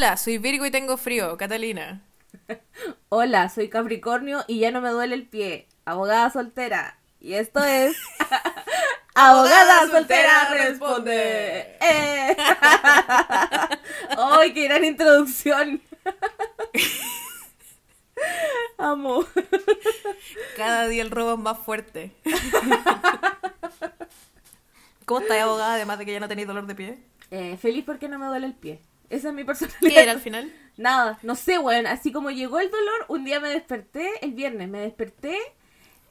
Hola, soy Virgo y tengo frío, Catalina. Hola, soy Capricornio y ya no me duele el pie. Abogada soltera. Y esto es. Abogada soltera responde. ¡Eh! ¡Ay, qué gran introducción! Amo. Cada día el robo es más fuerte. ¿Cómo estás, abogada, además de que ya no tenéis dolor de pie? Eh, feliz porque no me duele el pie. Esa es mi personalidad. ¿Qué era al final? Nada, no sé, weón. Así como llegó el dolor, un día me desperté, el viernes, me desperté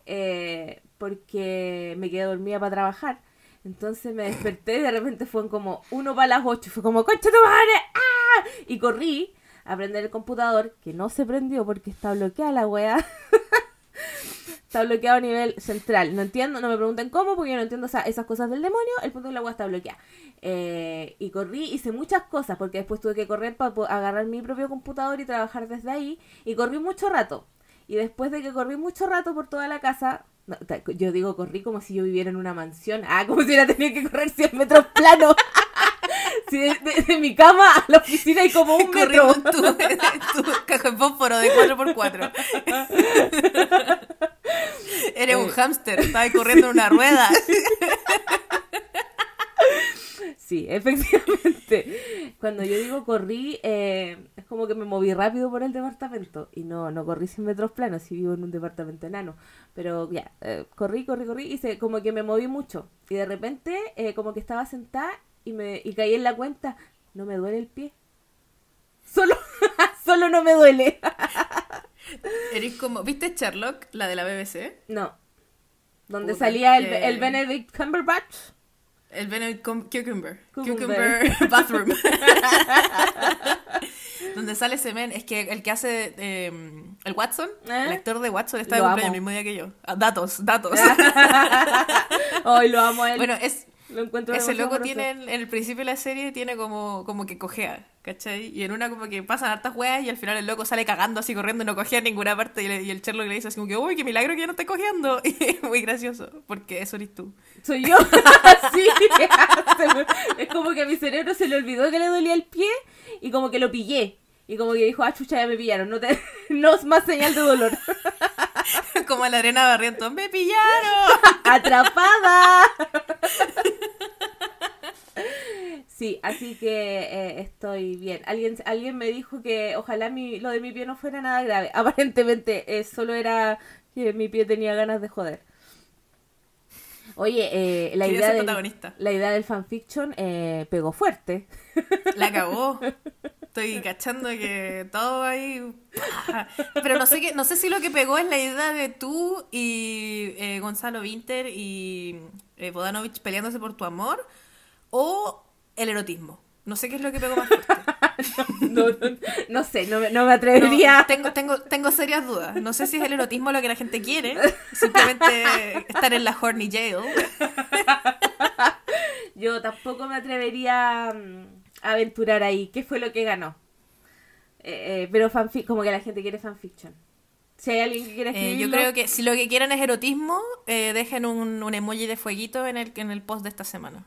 eh, porque me quedé dormida para trabajar. Entonces me desperté y de repente fue como uno para las ocho. Fue como, concha tu madre, ¡ah! Y corrí a prender el computador, que no se prendió porque está bloqueada la weá. está bloqueado a nivel central. No entiendo, no me pregunten cómo, porque yo no entiendo esa- esas cosas del demonio. El punto de la weá está bloqueada. Eh, y corrí, hice muchas cosas, porque después tuve que correr para agarrar mi propio computador y trabajar desde ahí. Y corrí mucho rato. Y después de que corrí mucho rato por toda la casa, no, yo digo corrí como si yo viviera en una mansión. Ah, como si hubiera tenido que correr 100 metros plano. Sí, de, de- de mi cama a la oficina hay como un metro. Corriendo tu, tu caja de fósforo de 4x4. Eres un Eh. hámster, estabas corriendo en una rueda. Sí, efectivamente. Cuando yo digo corrí, eh, es como que me moví rápido por el departamento. Y no, no corrí 100 metros planos, si vivo en un departamento enano. Pero ya, eh, corrí, corrí, corrí, y se, como que me moví mucho. Y de repente, eh, como que estaba sentada y, me, y caí en la cuenta, no me duele el pie. Solo, solo no me duele. Eres como, ¿viste Sherlock, la de la BBC? No. Donde Puta, salía el, que- el Benedict Cumberbatch. El Benedict Cum- Cucumber. Cucumber. Cucumber Bathroom. Donde sale ese men, es que el que hace eh, el Watson, ¿Eh? el actor de Watson, está de cumpleaños el mismo día que yo. Ah, datos, datos. Hoy lo amo a él. bueno, es, lo encuentro ese loco tiene en, el principio de la serie tiene como, como que cojea, ¿cachai? Y en una como que pasan hartas weas y al final el loco sale cagando así corriendo y no cogea en ninguna parte y, le- y el Sherlock le dice así como que uy, qué milagro que ya no esté cojeando. Y es muy gracioso, porque eso eres tú. Soy yo. sí. Es como que a mi cerebro se le olvidó que le dolía el pie y como que lo pillé. Y como que dijo, ah, chucha, ya me pillaron. No, te... no es más señal de dolor. Como la arena barriento, ¡me pillaron! ¡Atrapada! Sí, así que eh, estoy bien. Alguien, alguien me dijo que ojalá mi, lo de mi pie no fuera nada grave. Aparentemente eh, solo era que mi pie tenía ganas de joder. Oye, eh, la, idea del, la idea del fanfiction eh, pegó fuerte. La cagó. Estoy cachando que todo ahí. Pero no sé qué, no sé si lo que pegó es la idea de tú y eh, Gonzalo Winter y eh, Bodanovich peleándose por tu amor o el erotismo. No sé qué es lo que pegó más fuerte. No, no, no sé, no, me- no me atrevería. tengo, tengo, tengo serias dudas. No sé si es el erotismo lo que la gente quiere. Simplemente estar en la horny jail. Yo tampoco me atrevería mm, aventurar ahí. ¿Qué fue lo que ganó? Eh, eh, pero fanfic, como que la gente quiere fanfiction. Si hay alguien que quiere Eh, escribirlo, yo creo que si lo que quieren es erotismo, eh, dejen un, un emoji de fueguito en el, en el post de esta semana.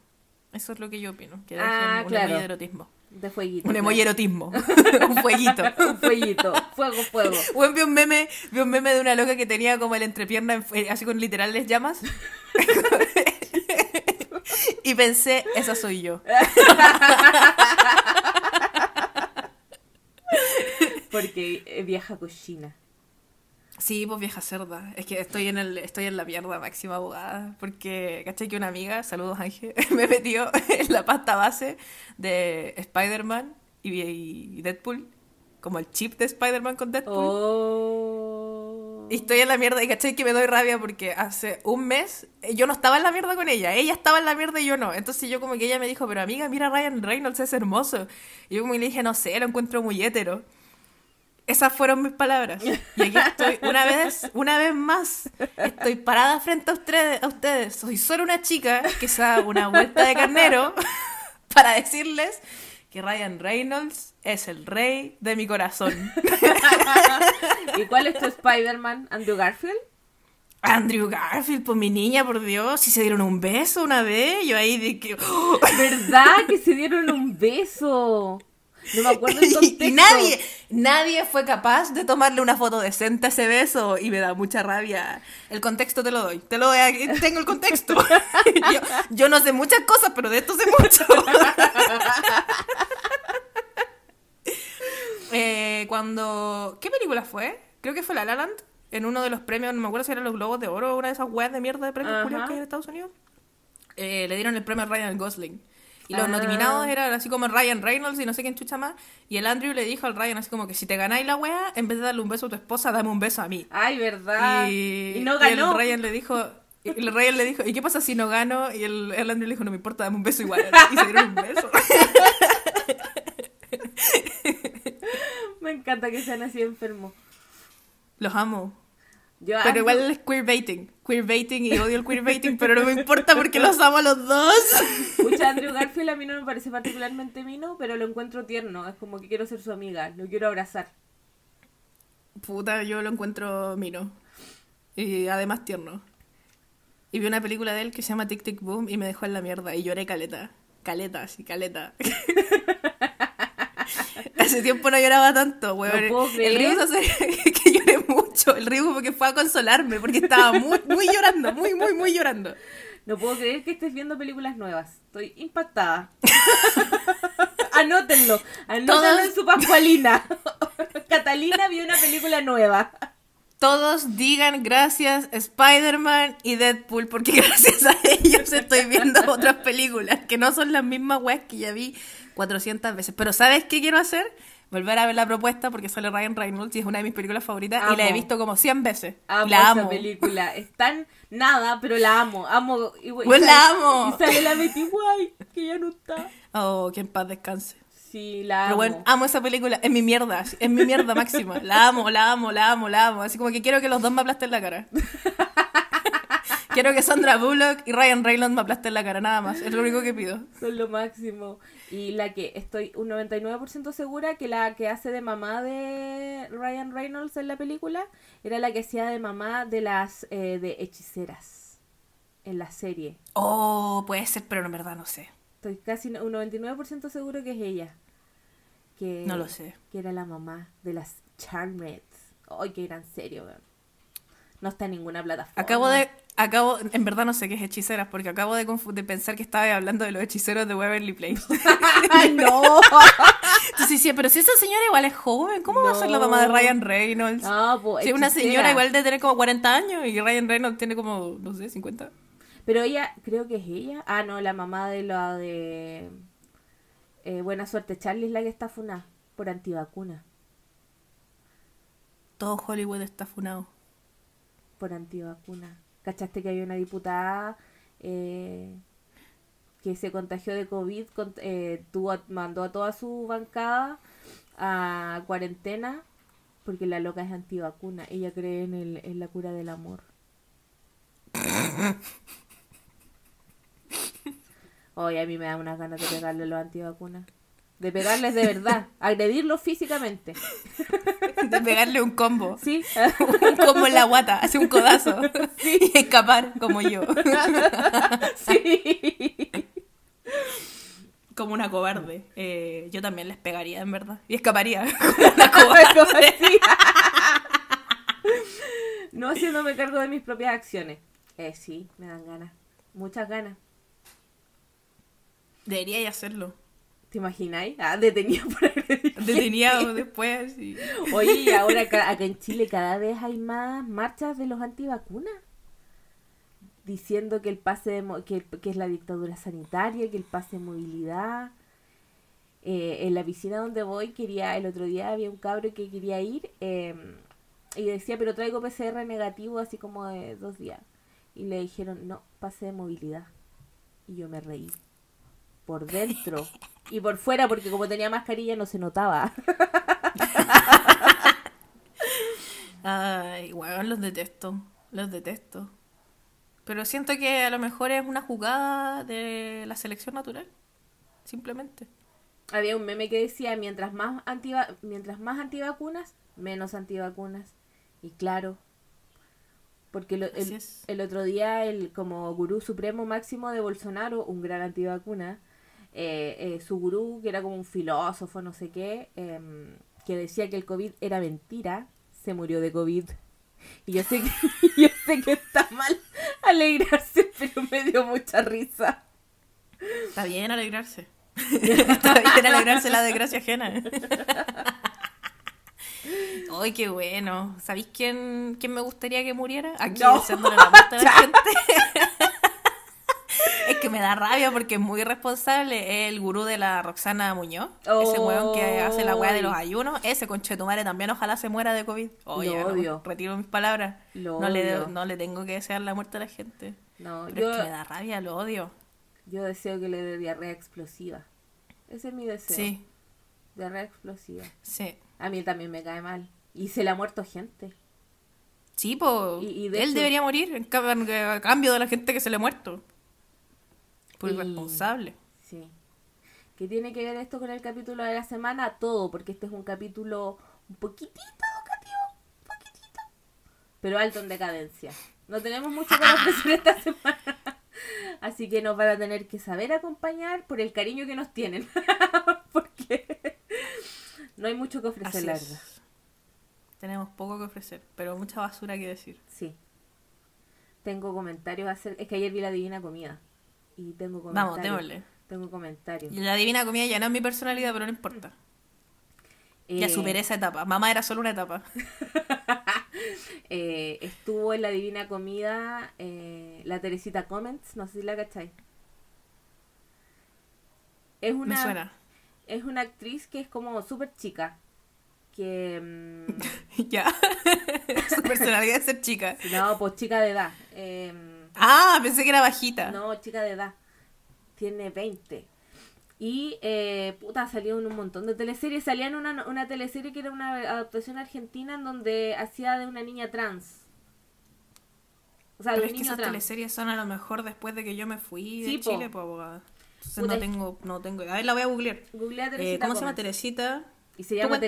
Eso es lo que yo opino. Que dejen Ah, un claro. emoji de erotismo. de fueguito. Un claro. emoji erotismo. un fueguito. un fueguito. Fuego, fuego. Bueno, vi un meme, vi un meme de una loca que tenía como el entrepierna en así con literales llamas. y pensé, esa soy yo. Porque eh, vieja cochina. Sí, pues vieja cerda. Es que estoy en el, estoy en la mierda máxima abogada. Porque, ¿cachai? Que una amiga, saludos Ángel, me metió en la pasta base de Spider-Man y, y Deadpool. Como el chip de Spider-Man con Deadpool. Oh. Y estoy en la mierda y cachai que me doy rabia porque hace un mes eh, yo no estaba en la mierda con ella, ella estaba en la mierda y yo no. Entonces yo como que ella me dijo, pero amiga, mira Ryan Reynolds, es hermoso. Y yo como le dije, no sé, lo encuentro muy hétero. Esas fueron mis palabras. Y aquí estoy, una vez, una vez más, estoy parada frente a ustedes, a ustedes. Soy solo una chica que se da una vuelta de carnero para decirles que Ryan Reynolds es el rey de mi corazón. ¿Y cuál es tu Spider-Man? ¿Andrew Garfield? Andrew Garfield, pues mi niña, por Dios, si se dieron un beso una vez, yo ahí de que... ¡oh! ¿Verdad que se dieron un beso? No me acuerdo el contexto. y nadie, nadie fue capaz de tomarle una foto decente a ese beso y me da mucha rabia. El contexto te lo doy, te lo doy, aquí tengo el contexto. yo, yo no sé muchas cosas, pero de esto sé mucho. Eh, cuando... ¿Qué película fue? Creo que fue La La Land, en uno de los premios, no me acuerdo si eran los Globos de Oro o una de esas weas de mierda de premios culiados que hay en Estados Unidos. Eh, le dieron el premio a Ryan Gosling. Y los Ah. nominados eran así como Ryan Reynolds y no sé quién chucha más. Y el Andrew le dijo al Ryan así como que si te ganáis la wea, en vez de darle un beso a tu esposa, dame un beso a mí. Ay, ¿verdad? Y, Y, no y ganó. el Ryan le dijo... Y el Ryan le dijo, ¿y qué pasa si no gano? Y el, el Andrew le dijo, no me importa, dame un beso igual. Y se dieron un beso. Me encanta que sean así enfermos. Los amo. Yo Pero ando- igual es queerbaiting. Queerbaiting y odio el queerbaiting, pero no me importa porque los amo a los dos. Pucha, Andrew Garfield a mí no me parece particularmente mino, pero lo encuentro tierno. Es como que quiero ser su amiga, lo quiero abrazar. Puta, yo lo encuentro mino. Y además tierno. Y vi una película de él que se llama Tic Tic Boom y me dejó en la mierda. Y lloré caleta. Caleta, sí, caleta. Hace tiempo no lloraba tanto, weón. No el se hace que lloré mucho. El río porque fue a consolarme porque estaba muy, muy llorando, muy, muy, muy llorando. No puedo creer que estés viendo películas nuevas. Estoy impactada. Anótenlo. Anótenlo Todos- en su pascualina. Catalina vio una película nueva. Todos digan gracias Spider-Man y Deadpool, porque gracias a ellos estoy viendo otras películas que no son las mismas weas que ya vi 400 veces. Pero ¿sabes qué quiero hacer? Volver a ver la propuesta porque sale Ryan Reynolds y es una de mis películas favoritas y la he visto como 100 veces. Amo y la esa amo. película. Es tan nada, pero la amo. Amo. Y, y Pues sale- la amo. Y sale la Betty White, que ya no está. Oh, que en paz descanse. Sí, la Pero amo. bueno, amo esa película, es mi mierda, es mi mierda máxima. La amo, la amo, la amo, la amo. Así como que quiero que los dos me aplasten la cara. quiero que Sandra Bullock y Ryan Reynolds me aplasten la cara, nada más. Es lo único que pido. Son lo máximo. Y la que estoy un 99% segura que la que hace de mamá de Ryan Reynolds en la película era la que hacía de mamá de las eh, de hechiceras en la serie. Oh, puede ser, pero en verdad no sé. Estoy casi un 99% seguro que es ella. Que, No lo sé. Que era la mamá de las Charmets. Ay, qué gran serio, weón. No está en ninguna plataforma. Acabo de. Acabo, en verdad no sé qué es hechiceras, porque acabo de, de pensar que estaba hablando de los hechiceros de Waverly Place. ¡Ay, no! Entonces sí, pero si esa señora igual es joven, ¿cómo va a ser la mamá de Ryan Reynolds? No, pues, Si una señora igual de tener como 40 años y Ryan Reynolds tiene como, no sé, 50. Pero ella, creo que es ella. Ah, no, la mamá de la de. eh, Buena suerte, Charlie es la que está funada por antivacuna. Todo Hollywood está funado. Por antivacuna. ¿Cachaste que había una diputada eh, que se contagió de COVID? con- eh, tuvo, mandó a toda su bancada a cuarentena porque la loca es antivacuna. Ella cree en, el, en la cura del amor. Oye, a mí me da unas ganas de pegarle los antivacunas. De pegarles de verdad, agredirlos físicamente. De pegarle un combo. ¿Sí? Un combo en la guata, hace un codazo. Y escapar, como yo. sí. Como una cobarde. Eh, yo también les pegaría, en verdad. Y escaparía. Como una cobarde. Sí. no haciéndome cargo de mis propias acciones. Eh, sí, me dan ganas. Muchas ganas. Debería hacerlo. ¿Te imagináis? Ah, detenido por agredir. Detenido después. Y... Oye, y ahora acá, acá en Chile cada vez hay más marchas de los antivacunas. Diciendo que el pase de que, que es la dictadura sanitaria, que el pase de movilidad. Eh, en la piscina donde voy quería, el otro día había un cabro que quería ir eh, y decía, pero traigo PCR negativo así como de dos días. Y le dijeron, no, pase de movilidad. Y yo me reí. Por dentro. Y por fuera, porque como tenía mascarilla no se notaba. Ay, weón, los detesto. Los detesto. Pero siento que a lo mejor es una jugada de la selección natural. Simplemente. Había un meme que decía, mientras más, antiva mientras más antivacunas, menos antivacunas. Y claro, porque el, es. el otro día, el como gurú supremo máximo de Bolsonaro, un gran antivacuna, eh, eh, su gurú, que era como un filósofo, no sé qué, em, que decía que el COVID era mentira, se murió de COVID. Y yo sé que, yo sé que está mal alegrarse, pero me dio mucha risa. Está bien alegrarse. Está bien alegrarse la desgracia ajena. Ay, qué bueno. ¿Sabéis quién, quién me gustaría que muriera? Aquí No. deseándole la muerte a la gente. Que me da rabia porque es muy irresponsable. Es el gurú de la Roxana Muñoz. Ese weón que hace la weá de los Ay. ayunos. Ese conchetumare también ojalá se muera de COVID. Lo odio. retiro mis palabras. Lo no, le, no le tengo que desear la muerte a la gente. No, Pero es que me yo, da rabia, lo odio. yo deseo que le dé diarrea explosiva. Ese es mi deseo. Sí, Diarrea explosiva. sí. A mí también me cae mal. Y se le ha muerto gente. Sí, pues. Y- y de él hecho- debería morir en a cambio de la gente que se le ha muerto. Por Y- irresponsable. Sí. ¿Qué tiene que ver esto con el capítulo de la semana? Todo, porque este es un capítulo un poquitito educativo, un poquitito, pero alto en decadencia. No tenemos mucho para ofrecer esta semana. Así que nos van a tener que saber acompañar por el cariño que nos tienen. porque no hay mucho que ofrecer, la verdad. Tenemos poco que ofrecer, pero mucha basura que decir. Sí. Tengo comentarios a hacer. Es que ayer vi la divina comida. Y tengo Vamos, comentarios. démosle. Tengo comentarios. Y la divina comida ya no es mi personalidad, pero no importa. Ya Eh, superé esa etapa. Mamá era solo una etapa. Eh, estuvo en la Divina Comida eh, la Teresita Comments, no sé si la cacháis. Es Me una, suena. es una actriz que es como súper chica. Que. mm, ya. Su personalidad es ser chica. no, pues chica de edad. em, Ah, pensé que era bajita. no, chica de edad. Tiene 20. Y, eh, puta, salió en un montón de teleseries. Salía en una, una teleserie que era una adaptación argentina en donde hacía de una niña trans. O sea, Pero es que esas trans. teleseries son a lo mejor después de que yo me fui de po. Chile, pues abogada. Entonces Puta, no tengo, no tengo. A ver, la voy a googlear. Googlea Eh, Teresita ¿Cómo se llama. Teresita? Y se llama.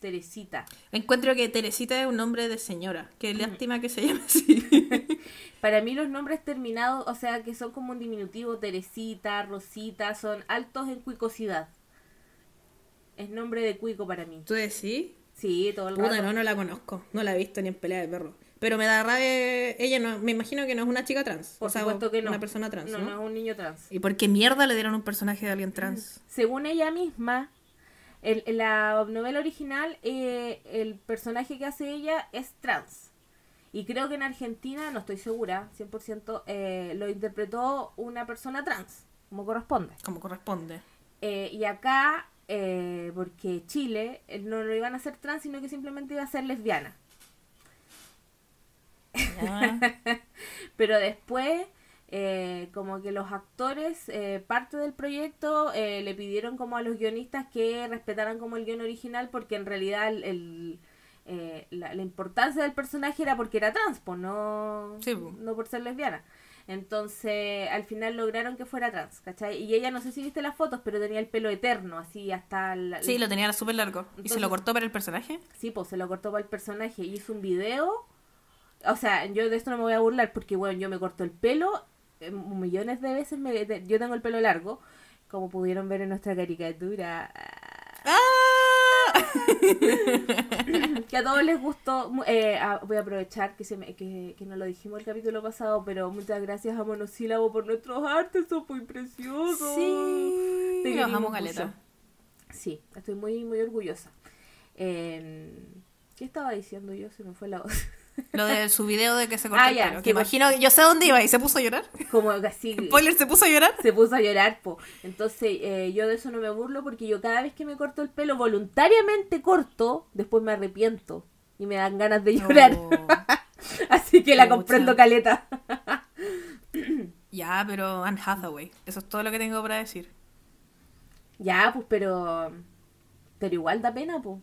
Teresita. Encuentro que Teresita es un nombre de señora. Qué lástima que se llame así. Para mí los nombres terminados, o sea, que son como un diminutivo, Teresita, Rosita, son altos en cuicosidad. Es nombre de cuico para mí. ¿Tú decís? Sí, todo el Puta, rato. no, no la conozco. No la he visto ni en pelea de perro. Pero me da rabia. Ella no, me imagino que no es una chica trans. Por o sea, supuesto que no. una persona trans, No, ¿no? no es un niño trans. ¿Y por qué mierda le dieron un personaje de alguien trans? Según ella misma, el- en la novela original, eh, el personaje que hace ella es trans. Y creo que en Argentina, no estoy segura, 100%, eh, lo interpretó una persona trans, como corresponde. Como corresponde. Eh, y acá, eh, porque Chile eh, no lo iban a hacer trans, sino que simplemente iba a ser lesbiana. Pero después, eh, como que los actores, eh, parte del proyecto, eh, le pidieron como a los guionistas que respetaran como el guion original, porque en realidad el, el, eh, la, la importancia del personaje era porque era trans, pues no, Sí, no por ser lesbiana. Entonces, al final lograron que fuera trans, ¿cachai? Y ella, no sé si viste las fotos, pero tenía el pelo eterno, así hasta... la- Sí, lo tenía súper largo. ¿Y se lo cortó para el personaje? Sí, pues se lo cortó para el personaje hizo un video. O sea, yo de esto no me voy a burlar porque, bueno, yo me corto el pelo eh, millones de veces. Me, de- yo tengo el pelo largo, como pudieron ver en nuestra caricatura. ¡Ah! Que a todos les gustó. eh, ah, voy a aprovechar que, se me, que, que no lo dijimos el capítulo pasado, pero muchas gracias a Monosílabo por nuestros artes, son muy preciosos. Sí. Te mucho. caleta. Sí, estoy muy, muy orgullosa. Eh, ¿Qué estaba diciendo yo? Se me fue la voz. Lo de su video de que se cortó Ah, el pelo. que Que imagino, yo sé dónde iba y se puso a llorar. Como así. Spoiler, se puso a llorar. se puso a llorar, po. Entonces, eh, yo de eso no me burlo porque yo cada vez que me corto el pelo voluntariamente corto, después me arrepiento y me dan ganas de llorar. Oh. Así que la comprendo caleta. Ya, pero Anne Hathaway. Eso es todo lo que tengo para decir. ya, pues, pero. Pero igual da pena, pues.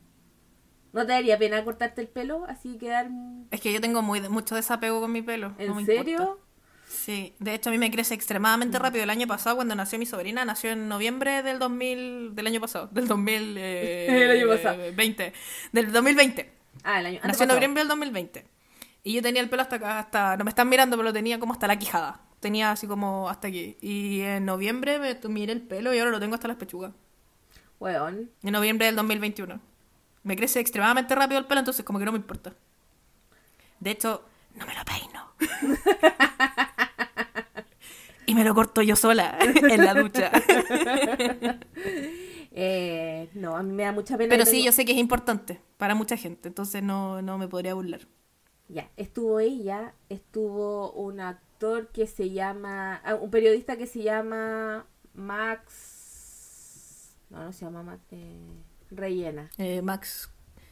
¿No te daría pena cortarte el pelo? Así quedar. Es que yo tengo muy, mucho desapego con mi pelo. ¿En no me serio? importa. Sí, de hecho a mí me crece extremadamente rápido. El año pasado, cuando nació mi sobrina, nació en noviembre del 2000, del año pasado, del 2000, eh, El año pasado. 20, del 2020. Ah, el año. Nació en noviembre del 2020. Y yo tenía el pelo hasta acá, hasta, no me están mirando, pero lo tenía como hasta la quijada. tenía así como hasta aquí. Y en noviembre me miré el pelo y ahora lo tengo hasta las pechugas. Weón. En noviembre del 2021. Me crece extremadamente rápido el pelo, entonces como que no me importa. De hecho, no me lo peino. y me lo corto yo sola en la ducha. Eh, no, a mí me da mucha pena. Pero sí, tengo- yo sé que es importante para mucha gente, entonces no, no me podría burlar. Ya, estuvo ella, estuvo un actor que se llama, ah, un periodista que se llama Max, no, no se llama Max, eh, Rellena. Eh, Max,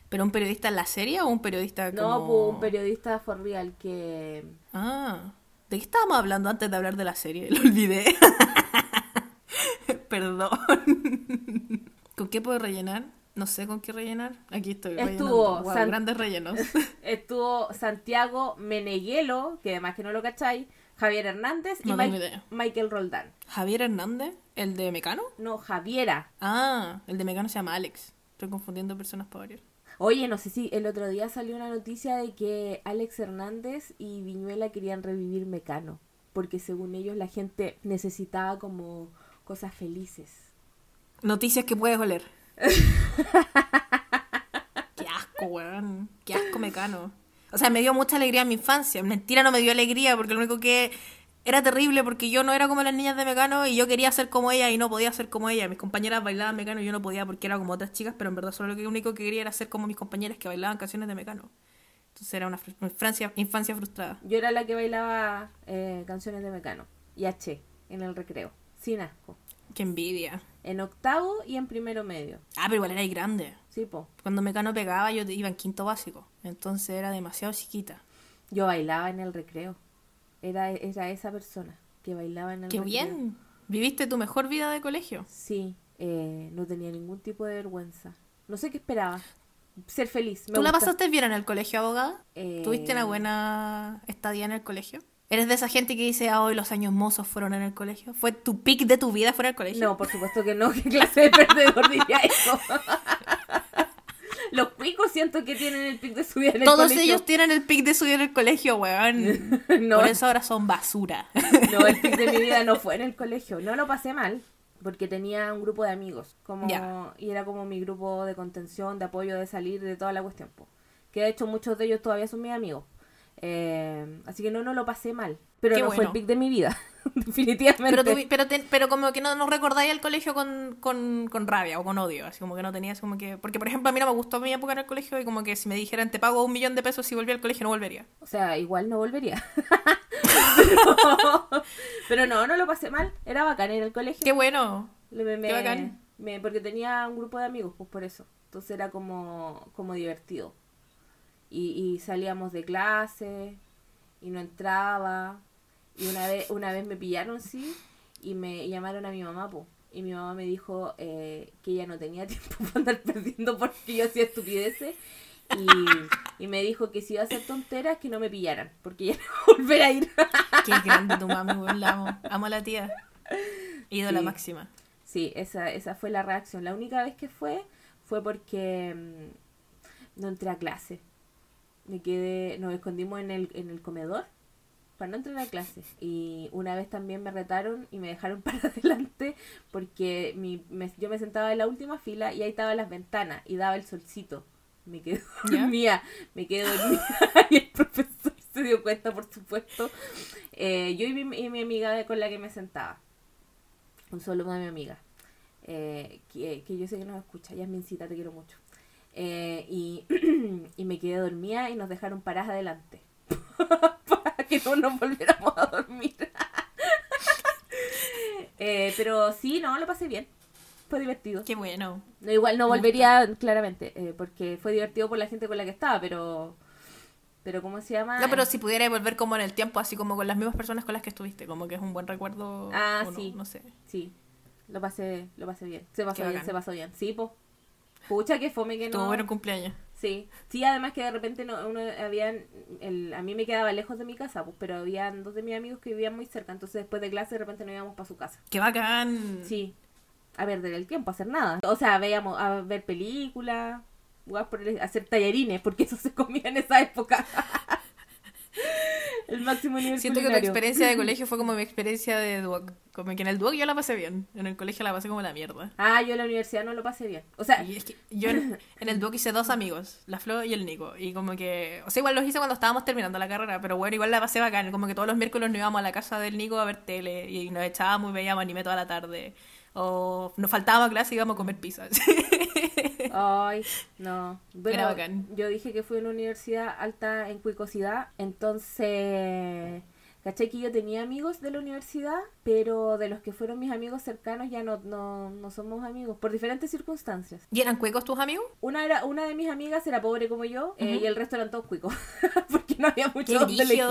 ¿pero un periodista en la serie o un periodista como...? No, pues, un periodista for real que, Ah, ¿de qué estábamos hablando antes de hablar de la serie? Lo olvidé. Perdón. ¿Con qué puedo rellenar? No sé con qué rellenar. Aquí estoy. Estuvo San- grandes rellenos. estuvo Santiago Meneguelo, que además que no lo cacháis, Javier Hernández y No idea. Michael Roldán. Javier Hernández, el de Mecano. No, Javiera. Ah, el de Mecano se llama Alex. Estoy confundiendo personas para variar. Oye, no sé si el otro día salió una noticia de que Alex Hernández y Viñuela querían revivir Mecano, porque según ellos la gente necesitaba como cosas felices. Noticias que puedes oler. Qué asco, weón. Qué asco Mecano. O sea, me dio mucha alegría en mi infancia. Mentira, no me dio alegría porque lo único que era terrible porque yo no era como las niñas de Mecano y yo quería ser como ella y no podía ser como ella. Mis compañeras bailaban Mecano y yo no podía porque era como otras chicas, pero en verdad solo lo único que quería era ser como mis compañeras que bailaban canciones de Mecano. Entonces era una infancia, infancia frustrada. Yo era la que bailaba eh, canciones de Mecano y H en el recreo, sin asco. Qué envidia. En octavo y en primero medio. Ah, pero igual era ahí grande. Sí, po. Cuando Mecano pegaba yo iba en quinto básico. Entonces era demasiado chiquita. Yo bailaba en el recreo. Era, era esa persona que bailaba en el Qué recreo. bien. Viviste tu mejor vida de colegio. Sí, eh, no tenía ningún tipo de vergüenza. No sé qué esperaba. Ser feliz. me ¿Tú la gusta. pasaste bien en el colegio, abogada? Eh, ¿Tuviste una buena estadía en el colegio? ¿Eres de esa gente que dice, ah, hoy los años mozos fueron en el colegio? ¿Fue tu pic de tu vida fuera del colegio? No, por supuesto que no. ¿Qué clase de perdedor diría eso? Los picos siento que tienen el pic de su vida en el Todos colegio. ellos tienen el pic de su vida en el colegio, weón. No. Por eso ahora son basura. No, el pic de mi vida no fue en el colegio. No lo pasé mal, porque tenía un grupo de amigos. como. Y era como mi grupo de contención, de apoyo, de salir, de toda la cuestión. po. Que de hecho muchos de ellos todavía son mis amigos. Eh, así que no, no lo pasé mal. Pero Qué no fue el pic de mi vida. Definitivamente. Pero, tuvi- pero, te- pero como que no, no recordáis el colegio con, con, con rabia o con odio, así como que no tenías como que... Porque, por ejemplo, a mí no me gustó mi época en el colegio y como que si me dijeran te pago un millón de pesos si volví al colegio no volvería. O sea, igual no volvería. pero, pero no, no lo pasé mal. Era bacán en el colegio. Qué bueno. Me- Qué bacán. me- porque tenía un grupo de amigos, pues por eso. Entonces era como, como divertido. Y, y salíamos de clase y no entraba. Y una vez, una vez me pillaron, sí, y me llamaron a mi mamá, pues. Y mi mamá me dijo eh, que ella no tenía tiempo para andar perdiendo porque yo hacía estupideces. Y, y me dijo que si iba a hacer tonteras, que no me pillaran, porque ya no volver a ir. Qué grande tu mami, weón, la amo. Amo a la tía. Ídola Sí. máxima. Sí, esa, esa fue la reacción. La única vez que fue fue porque mm, no entré a clase. Me quedé, nos escondimos en el, en el comedor para no entrar a clase. Y una vez también me retaron y me dejaron para adelante porque mi, me- yo me sentaba en la última fila y ahí estaban las ventanas y daba el solcito. Me quedé dormida, me quedé dormida y el profesor se dio cuenta, por supuesto. Eh, yo y mi, y mi amiga de- con la que me sentaba un saludo a mi amiga, eh, que, que yo sé que nos escucha, Yasmincita, te quiero mucho. Eh, y, y me quedé dormida y nos dejaron paradas adelante. para que no nos volviéramos a dormir. Eh, pero sí, no, lo pasé bien. Fue divertido. Qué bueno. No, igual no volvería, claramente, eh, porque fue divertido por la gente con la que estaba, pero... Pero ¿cómo se llama? No, pero si pudieras volver como en el tiempo, así como con las mismas personas con las que estuviste, como que es un buen recuerdo. Ah, o no, sí. No sé. Sí, lo pasé, lo pasé bien. Se pasó Qué bien, bacán. se pasó bien. Sí, po. Pucha, que fome que Tuvo no... bueno cumpleaños. Sí, sí, además que de repente no, uno, habían, el, a mí me quedaba lejos de mi casa, pues, pero habían dos de mis amigos que vivían muy cerca, entonces después de clase de repente nos íbamos para su casa. Qué bacán. Sí, a perder el tiempo, a hacer nada. O sea, veíamos a ver películas, hacer tallarines, porque eso se comía en esa época. El máximo nivel Siento que tu culinario. experiencia de colegio fue como mi experiencia de Duoc. Como que en el Duoc yo la pasé bien. En el colegio la pasé como la mierda. Ah, yo en la universidad no lo pasé bien. O sea, Y es que yo en, en el Duoc hice dos amigos, la Flo y el Nico. Y como que, o sea, igual los hice cuando estábamos terminando la carrera, pero bueno, igual la pasé bacán. Como que todos los miércoles nos íbamos a la casa del Nico a ver tele y nos echábamos y veíamos anime toda la tarde. O nos faltaba clase y íbamos a comer pizza. Ay, no. Bueno, yo dije que fui a una universidad alta en cuicosidad, entonces, caché que yo tenía amigos de la universidad, pero de los que fueron mis amigos cercanos ya no, no, no somos amigos, por diferentes circunstancias. ¿Y eran cuecos tus amigos? Una era una de mis amigas era pobre como yo eh, y el resto eran todos cuicos, porque no había mucho Qué donde elegir.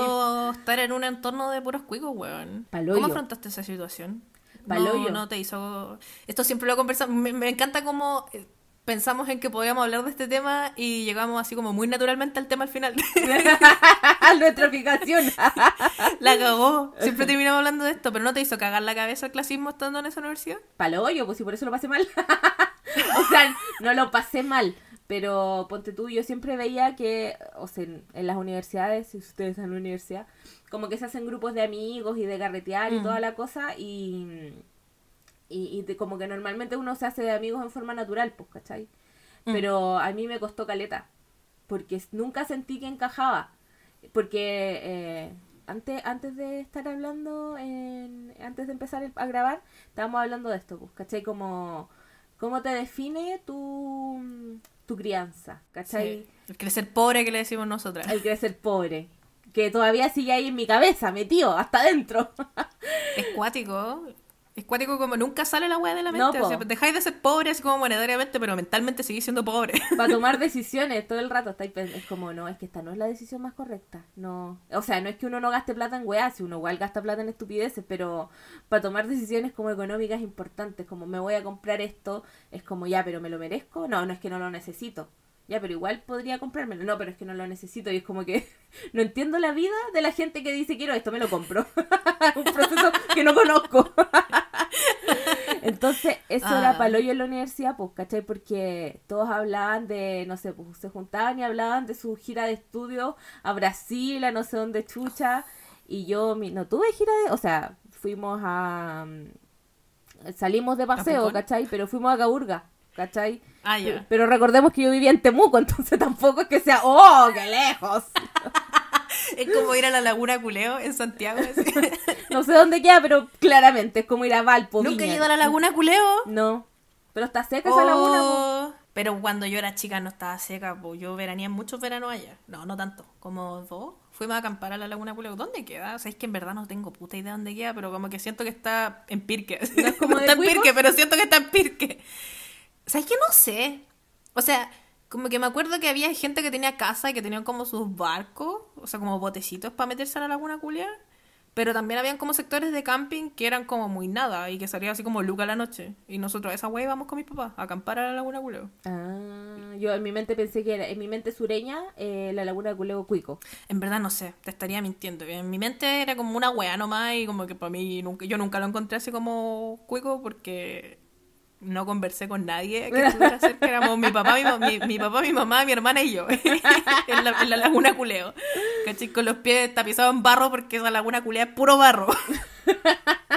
estar en un entorno de puros cuicos, weón. Paloyo. ¿Cómo afrontaste esa situación? Paloyo. No, no te hizo... Esto siempre lo conversamos. Me, me encanta cómo eh, pensamos en que podíamos hablar de este tema y llegamos así como muy naturalmente al tema al final. Nuestra fijación. la cagó. Siempre terminamos hablando de esto, pero ¿no te hizo cagar la cabeza el clasismo estando en esa universidad? Paloyo, pues si por eso lo pasé mal. o sea, no lo pasé mal. Pero ponte tú, yo siempre veía que, o sea, en, en las universidades, si ustedes están en la universidad, como que se hacen grupos de amigos y de carretear y Mm. toda la cosa, y, y, y como que normalmente uno se hace de amigos en forma natural, pues, ¿cachai? Mm. Pero a mí me costó caleta, porque nunca sentí que encajaba, porque eh, antes, antes de estar hablando, en- antes de empezar el- a grabar, estábamos hablando de esto, pues, ¿cachai? Como, ¿cómo te define tu, tu crianza? ¿Cachai? Sí. El crecer pobre que le decimos nosotras. El crecer pobre, que todavía sigue ahí en mi cabeza, metido, hasta adentro. Es cuático. Es cuático como nunca sale la weá de la No, mente. o sea, dejáis de ser pobre así como monetariamente, pero mentalmente seguís siendo pobre. para tomar decisiones todo el rato estáis es como no es que esta no es la decisión más correcta no o sea no es que uno no gaste plata en weas si uno igual gasta plata en estupideces pero para tomar decisiones como económicas importantes como me voy a comprar esto es como ya pero me lo merezco no no es que no lo necesito ya pero igual podría comprármelo no pero es que no lo necesito y es como que no entiendo la vida de la gente que dice quiero esto me lo compro un proceso que no conozco entonces, eso Ah. era paloyo en la universidad, pues, ¿cachai? Porque todos hablaban de, no sé, pues se juntaban y hablaban de su gira de estudio a Brasil, a no sé dónde chucha. Y yo mi- no tuve gira de, o sea, fuimos a... mm, Salimos de paseo? ¿cachai? Pero fuimos a Caburga, ¿cachai? Ah, ya. pero recordemos que yo vivía en Temuco, entonces tampoco es que sea, ¡oh, qué lejos! Es como ir a la Laguna Culeo en Santiago. No sé dónde queda, pero claramente es como ir a Valpo. Nunca he ido a la Laguna Culeo. No, pero está seca esa laguna. po. Oh, Pero cuando yo era chica no estaba seca, pues yo veraneé en muchos veranos allá. No, no tanto, como dos. Fuimos a acampar a la Laguna Culeo. ¿Dónde queda? O sea, es que en verdad no tengo puta idea dónde queda, pero como que siento que está en Pirque. ¿No es como está en? Pirque, pero siento que está en Pirque. ¿Sabes que no sé? O sea, como que me acuerdo que había gente que tenía casa y que tenían como sus barcos, o sea, como botecitos para meterse a la Laguna Culea. Pero también habían como sectores de camping que eran como muy nada y que salía así como luca a la noche. Y nosotros a esa wey íbamos con mis papás a acampar a la Laguna Culeo. Ah, yo en mi mente pensé que era, en mi mente sureña, eh, la laguna de Culeo Cuico. En verdad no sé, te estaría mintiendo. En mi mente era como una wea nomás y como que para mí nunca, yo nunca lo encontré así como cuico porque no conversé con nadie que estuviera cerca. Éramos mi papá, mi, mi, mi papá, mi mamá, mi hermana y yo en, la, en la laguna Culeo. ¿Cachai? Con los pies tapizados en barro porque esa laguna Culea es puro barro.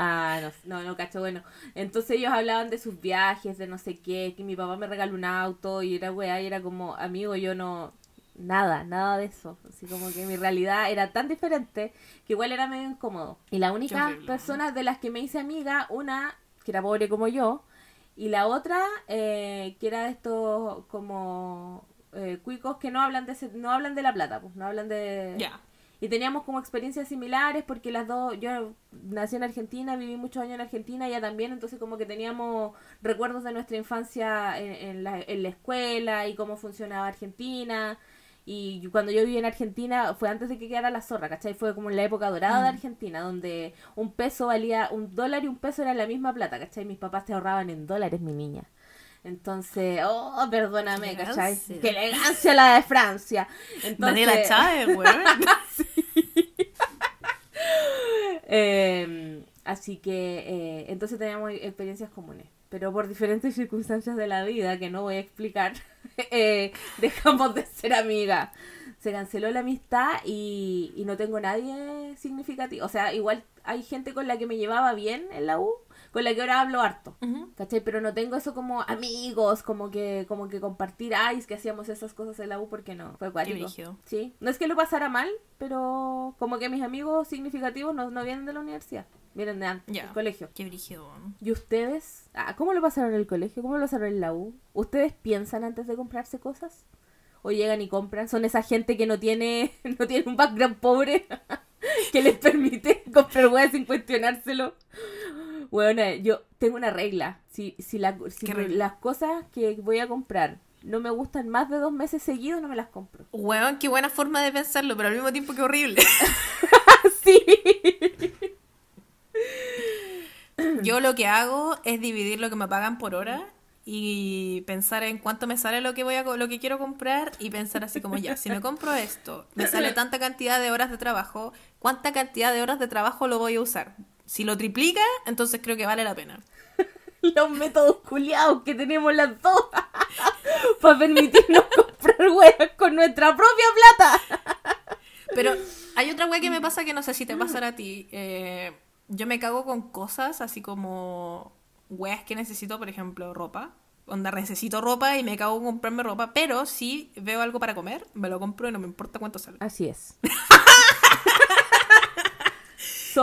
Ah, no, no, no, cacho, bueno. Entonces ellos hablaban de sus viajes, de no sé qué, que mi papá me regaló un auto y era weá, y era como, amigo, yo no, nada, nada de eso. Así como que mi realidad era tan diferente que igual era medio incómodo. Y la única persona de las que me hice amiga, una que era pobre como yo, y la otra eh, que era de estos como eh, cuicos que no hablan de ese- no hablan de la plata, pues no hablan de Ya. y teníamos como experiencias similares porque las dos, yo nací en Argentina, viví muchos años en Argentina, ella también, entonces como que teníamos recuerdos de nuestra infancia en, en la, en la escuela y cómo funcionaba Argentina. Y cuando yo viví en Argentina fue antes de que quedara la zorra, ¿cachai? Fue como en la época dorada de Mm. Argentina, donde un peso valía, un dólar y un peso era la misma plata, ¿cachai? Mis papás te ahorraban en dólares, mi niña. Entonces, oh, perdóname, ¿cachai? Qué elegancia la de Francia. Entonces, Daniela Chávez, weón. Eh, así que eh, entonces teníamos experiencias comunes, pero por diferentes circunstancias de la vida que no voy a explicar, eh, dejamos de ser amigas. se canceló la amistad y, y no tengo nadie significativo. O sea, igual hay gente con la que me llevaba bien en la U, con la que ahora hablo harto. Ujú. ¿Cachai? Pero no tengo eso como amigos, como que, como que compartir, ay, es que hacíamos esas cosas en la U porque no. Fue cuático. Sí. No es que lo pasara mal, pero como que mis amigos significativos no, no vienen de la universidad, de antes, Ya. del colegio. Qué brígido. ¿Y ustedes? Ah, ¿Cómo lo pasaron en el colegio? ¿Cómo lo pasaron en la U? ¿Ustedes piensan antes de comprarse cosas? ¿O llegan y compran? ¿Son esa gente que no tiene, no tiene un background pobre que les permite comprar weas sin cuestionárselo? Bueno, yo tengo una regla. Si, si, la- ¿Qué las cosas que voy a comprar no me gustan más de dos meses seguidos, no me las compro. Weón, qué buena forma de pensarlo, pero al mismo tiempo que horrible. sí. Yo lo que hago es dividir lo que me pagan por hora y pensar en cuánto me sale lo que voy a lo que quiero comprar y pensar así como ya, si me compro esto, me sale tanta cantidad de horas de trabajo, ¿cuánta cantidad de horas de trabajo lo voy a usar? Si lo triplica, entonces creo que vale la pena. Los métodos culiados que tenemos las dos para permitirnos comprar weas con nuestra propia plata. Pero hay otra wea que me pasa que no sé si te pasará a ti. Eh, yo me cago con cosas así como weas que necesito, por ejemplo, ropa. Onda, necesito ropa y me cago en comprarme ropa, pero si veo algo para comer, me lo compro y no me importa cuánto sale. Así es.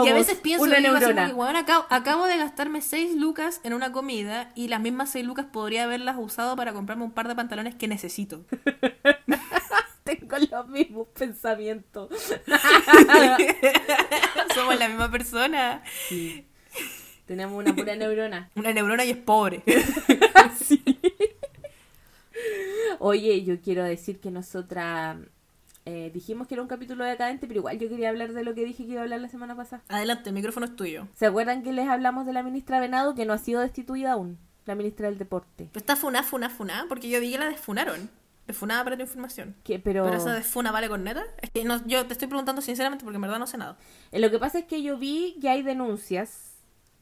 y a veces pienso, una digo así como neurona. que, "Weón, acabo, acabo de gastarme 6 lucas en una comida y las mismas 6 lucas podría haberlas usado para comprarme un par de pantalones que necesito. Los mismos pensamientos. Somos la misma persona. Sí. Tenemos una pura neurona. Una neurona y es pobre. Oye, yo quiero decir que nosotras eh, dijimos que era un capítulo decadente, pero igual yo quería hablar de lo que dije que iba a hablar la semana pasada. Adelante, el micrófono es tuyo. ¿Se acuerdan que les hablamos de la ministra Venado que no ha sido destituida aún? La ministra del Deporte. Pero está funa, funa, funa, porque yo vi que la desfunaron. Desfunada para tu información. Pero... Pero esa desfuna vale con neta. Es que no, yo te estoy preguntando sinceramente porque en verdad no sé nada. Eh, Lo que pasa es que yo vi que hay denuncias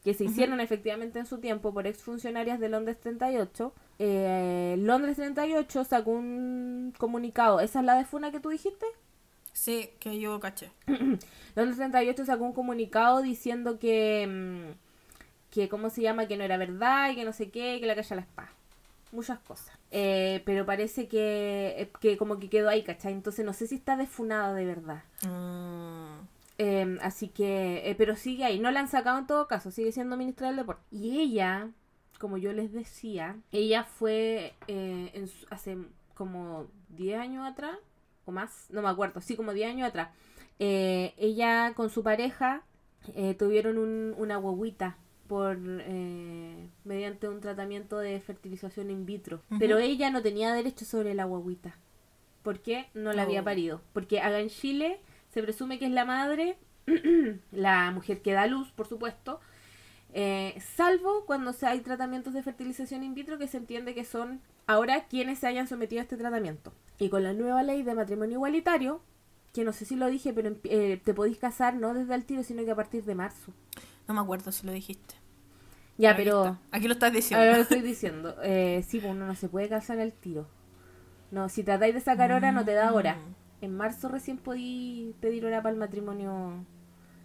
que se hicieron efectivamente en su tiempo por exfuncionarias de Londres 38. Eh, Londres 38 sacó un comunicado. ¿Esa es la de Funa que tú dijiste? Sí, que yo caché. Londres 38 sacó un comunicado diciendo que, mm, que, ¿cómo se llama? Que no era verdad y que no sé qué, que la calla la espada. Muchas cosas. Eh, pero parece que, eh, que como que quedó ahí, ¿cachai? Entonces no sé si está defunada de verdad. Mm. Eh, así que, eh, pero sigue ahí, no la han sacado en todo caso, sigue siendo ministra del deporte. Y ella, como yo les decía, ella fue eh, en su- hace como 10 años atrás, o más, no me acuerdo, sí, como 10 años atrás. Ella con su pareja tuvieron un- una guaguita por eh, mediante un tratamiento de fertilización in vitro. Pero ella no tenía derecho sobre la guaguita. ¿Por qué? No la había Oh. parido. Porque acá en Chile se presume que es la madre, la mujer que da luz, por supuesto, eh, salvo cuando se hay tratamientos de fertilización in vitro que se entiende que son ahora quienes se hayan sometido a este tratamiento. Y con la nueva ley de matrimonio igualitario, que no sé si lo dije, pero eh, te podéis casar no desde el tiro, sino que a partir de marzo. No me acuerdo si lo dijiste. Ya, pero... Aquí lo estás diciendo. Ahora lo estoy diciendo. Eh, sí, pues uno no se puede casar al tiro. No, si tratáis de sacar hora, no te da hora. Mm. En marzo recién podí pedir hora para el matrimonio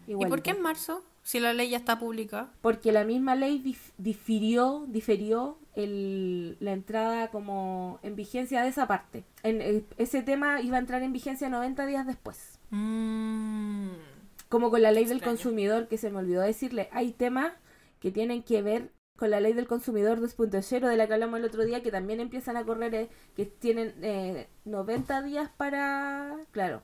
¿Y igual. por qué en marzo? Si la ley ya está pública. Porque la misma ley dif- difirió, diferió el, la entrada como en vigencia de esa parte. En, eh, ese tema iba a entrar en vigencia 90 días después. Mm. Como con la ley del consumidor, que se me olvidó decirle, hay temas que tienen que ver con la ley del consumidor 2.0 de la que hablamos el otro día, que también empiezan a correr, eh, que tienen eh, 90 días para, claro,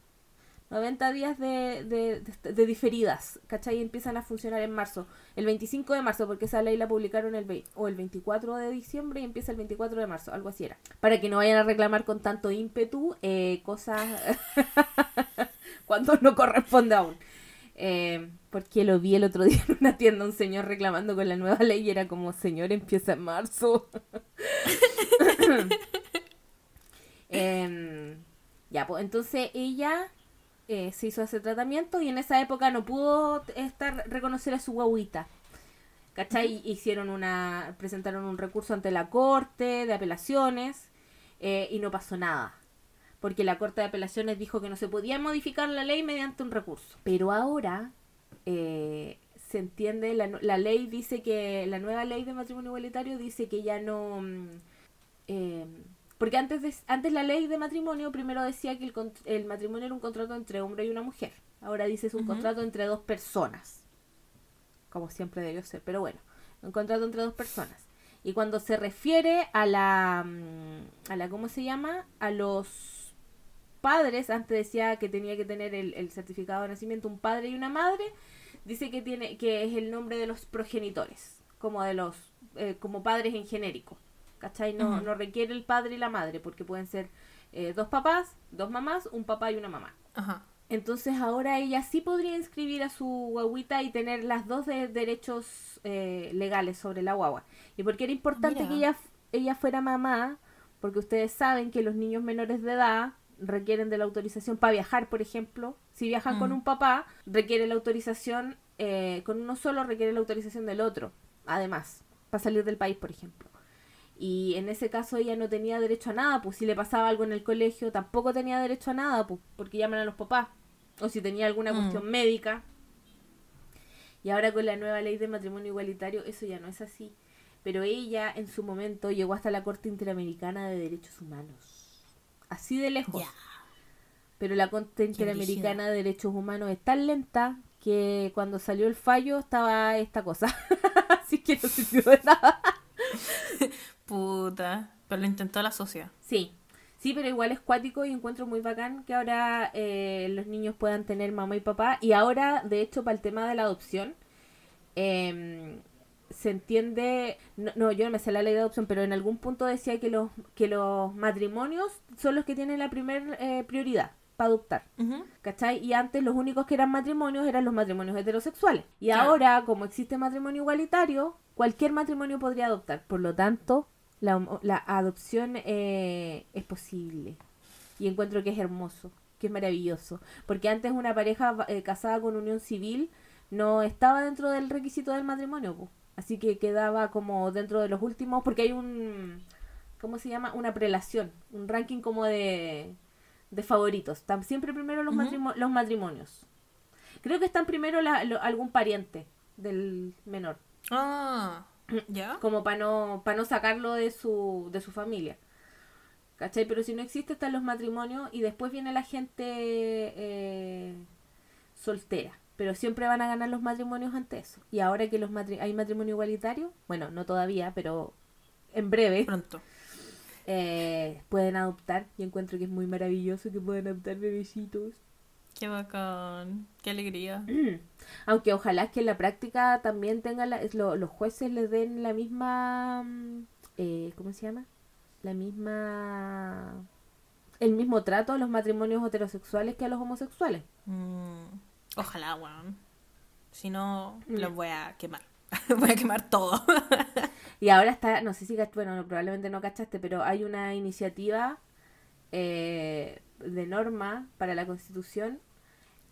90 días de, de, de- de diferidas, ¿cachai? Empiezan a funcionar en marzo, el 25 de marzo, porque esa ley la publicaron el, vei- o el 24 de diciembre y empieza el 24 de marzo, algo así era. Para que no vayan a reclamar con tanto ímpetu eh, cosas cuando no corresponde aún. Eh, porque lo vi el otro día en una tienda, un señor reclamando con la nueva ley y era como, señor, empieza en marzo. Em, ya, pues entonces ella eh, se hizo ese tratamiento y en esa época no pudo estar reconocer a su guaguita. ¿Cachai? Hicieron una, presentaron un recurso ante la corte de apelaciones eh, y no pasó nada. Porque la Corte de Apelaciones dijo que no se podía modificar la ley mediante un recurso. Pero ahora eh, se entiende, la, la, ley dice que, la nueva ley de matrimonio igualitario dice que ya no... Eh, porque antes, de, antes la ley de matrimonio primero decía que el, el, matrimonio era un contrato entre hombre y una mujer. Ahora dice es un contrato entre dos personas. Como siempre debió ser. Pero bueno, un contrato entre dos personas. Y cuando se refiere a la, mm, a la ¿cómo se llama? A los padres, antes decía que tenía que tener el, el certificado de nacimiento un padre y una madre, dice que tiene que es el nombre de los progenitores, como de los eh, como padres en genérico. ¿Cachai? No, no requiere el padre y la madre, porque pueden ser eh, dos papás, dos mamás, un papá y una mamá. Ajá. Entonces ahora ella sí podría inscribir a su guaguita y tener las dos de derechos eh, legales sobre la guagua. Y porque era importante que ella, ella fuera mamá, porque ustedes saben que los niños menores de edad requieren de la autorización para viajar, por ejemplo. Si viajan con Mm. un papá, requiere la autorización, eh, con uno solo requiere la autorización del otro, además, para salir del país, por ejemplo. Y en ese caso ella no tenía derecho a nada, pues si le pasaba algo en el colegio, tampoco tenía derecho a nada, pues porque llaman a los papás. O si tenía alguna Mm. cuestión médica. Y ahora con la nueva ley de matrimonio igualitario, eso ya no es así. Pero ella en su momento llegó hasta la Corte Interamericana de Derechos Humanos. Así de lejos. Pero la Corte Interamericana de Derechos Humanos es tan lenta que cuando salió el fallo estaba esta cosa. Así que no sirvió de nada. Puta. Pero lo intentó la sociedad. Sí, sí, pero igual es cuático y encuentro muy bacán que ahora eh, los niños puedan tener mamá y papá. Y ahora, de hecho, para el tema de la adopción, em, se entiende, no, no, yo no me sé la ley de adopción, pero en algún punto decía que los, que los matrimonios son los que tienen la primer eh, prioridad para adoptar. ¿Cachai? Y antes los únicos que eran matrimonios eran los matrimonios heterosexuales. Y Claro. ahora, como existe matrimonio igualitario, cualquier matrimonio podría adoptar. Por lo tanto, la, la adopción eh, es posible. Y encuentro que es hermoso, que es maravilloso. Porque antes una pareja eh, casada con unión civil no estaba dentro del requisito del matrimonio. po. Así que quedaba como dentro de los últimos, porque hay un, ¿cómo se llama? Una prelación, un ranking como de, de favoritos. Están siempre primero los, matrimo- los matrimonios. Creo que están primero la- lo- algún pariente del menor, Ah. ¿Ya? como para no, para no sacarlo de su, de su familia. ¿Cachai? Pero si no existe, están los matrimonios y después viene la gente eh, soltera. Pero siempre van a ganar los matrimonios ante eso. Y ahora que los matri- hay matrimonio igualitario, bueno, no todavía, pero en breve, Pronto. eh, pueden adoptar. Y encuentro que es muy maravilloso que puedan adoptar bebecitos. Qué bacán. Qué alegría. Aunque ojalá que en la práctica también tengan la- lo- los jueces les den la misma mm, eh, ¿cómo se llama? La misma el mismo trato a los matrimonios heterosexuales que a los homosexuales. Mm, Ojalá, weón. Si no, Mm. los voy a quemar. voy a quemar todo. Y ahora está, no sé si, bueno, no, probablemente no cachaste, pero hay una iniciativa eh, de norma para la Constitución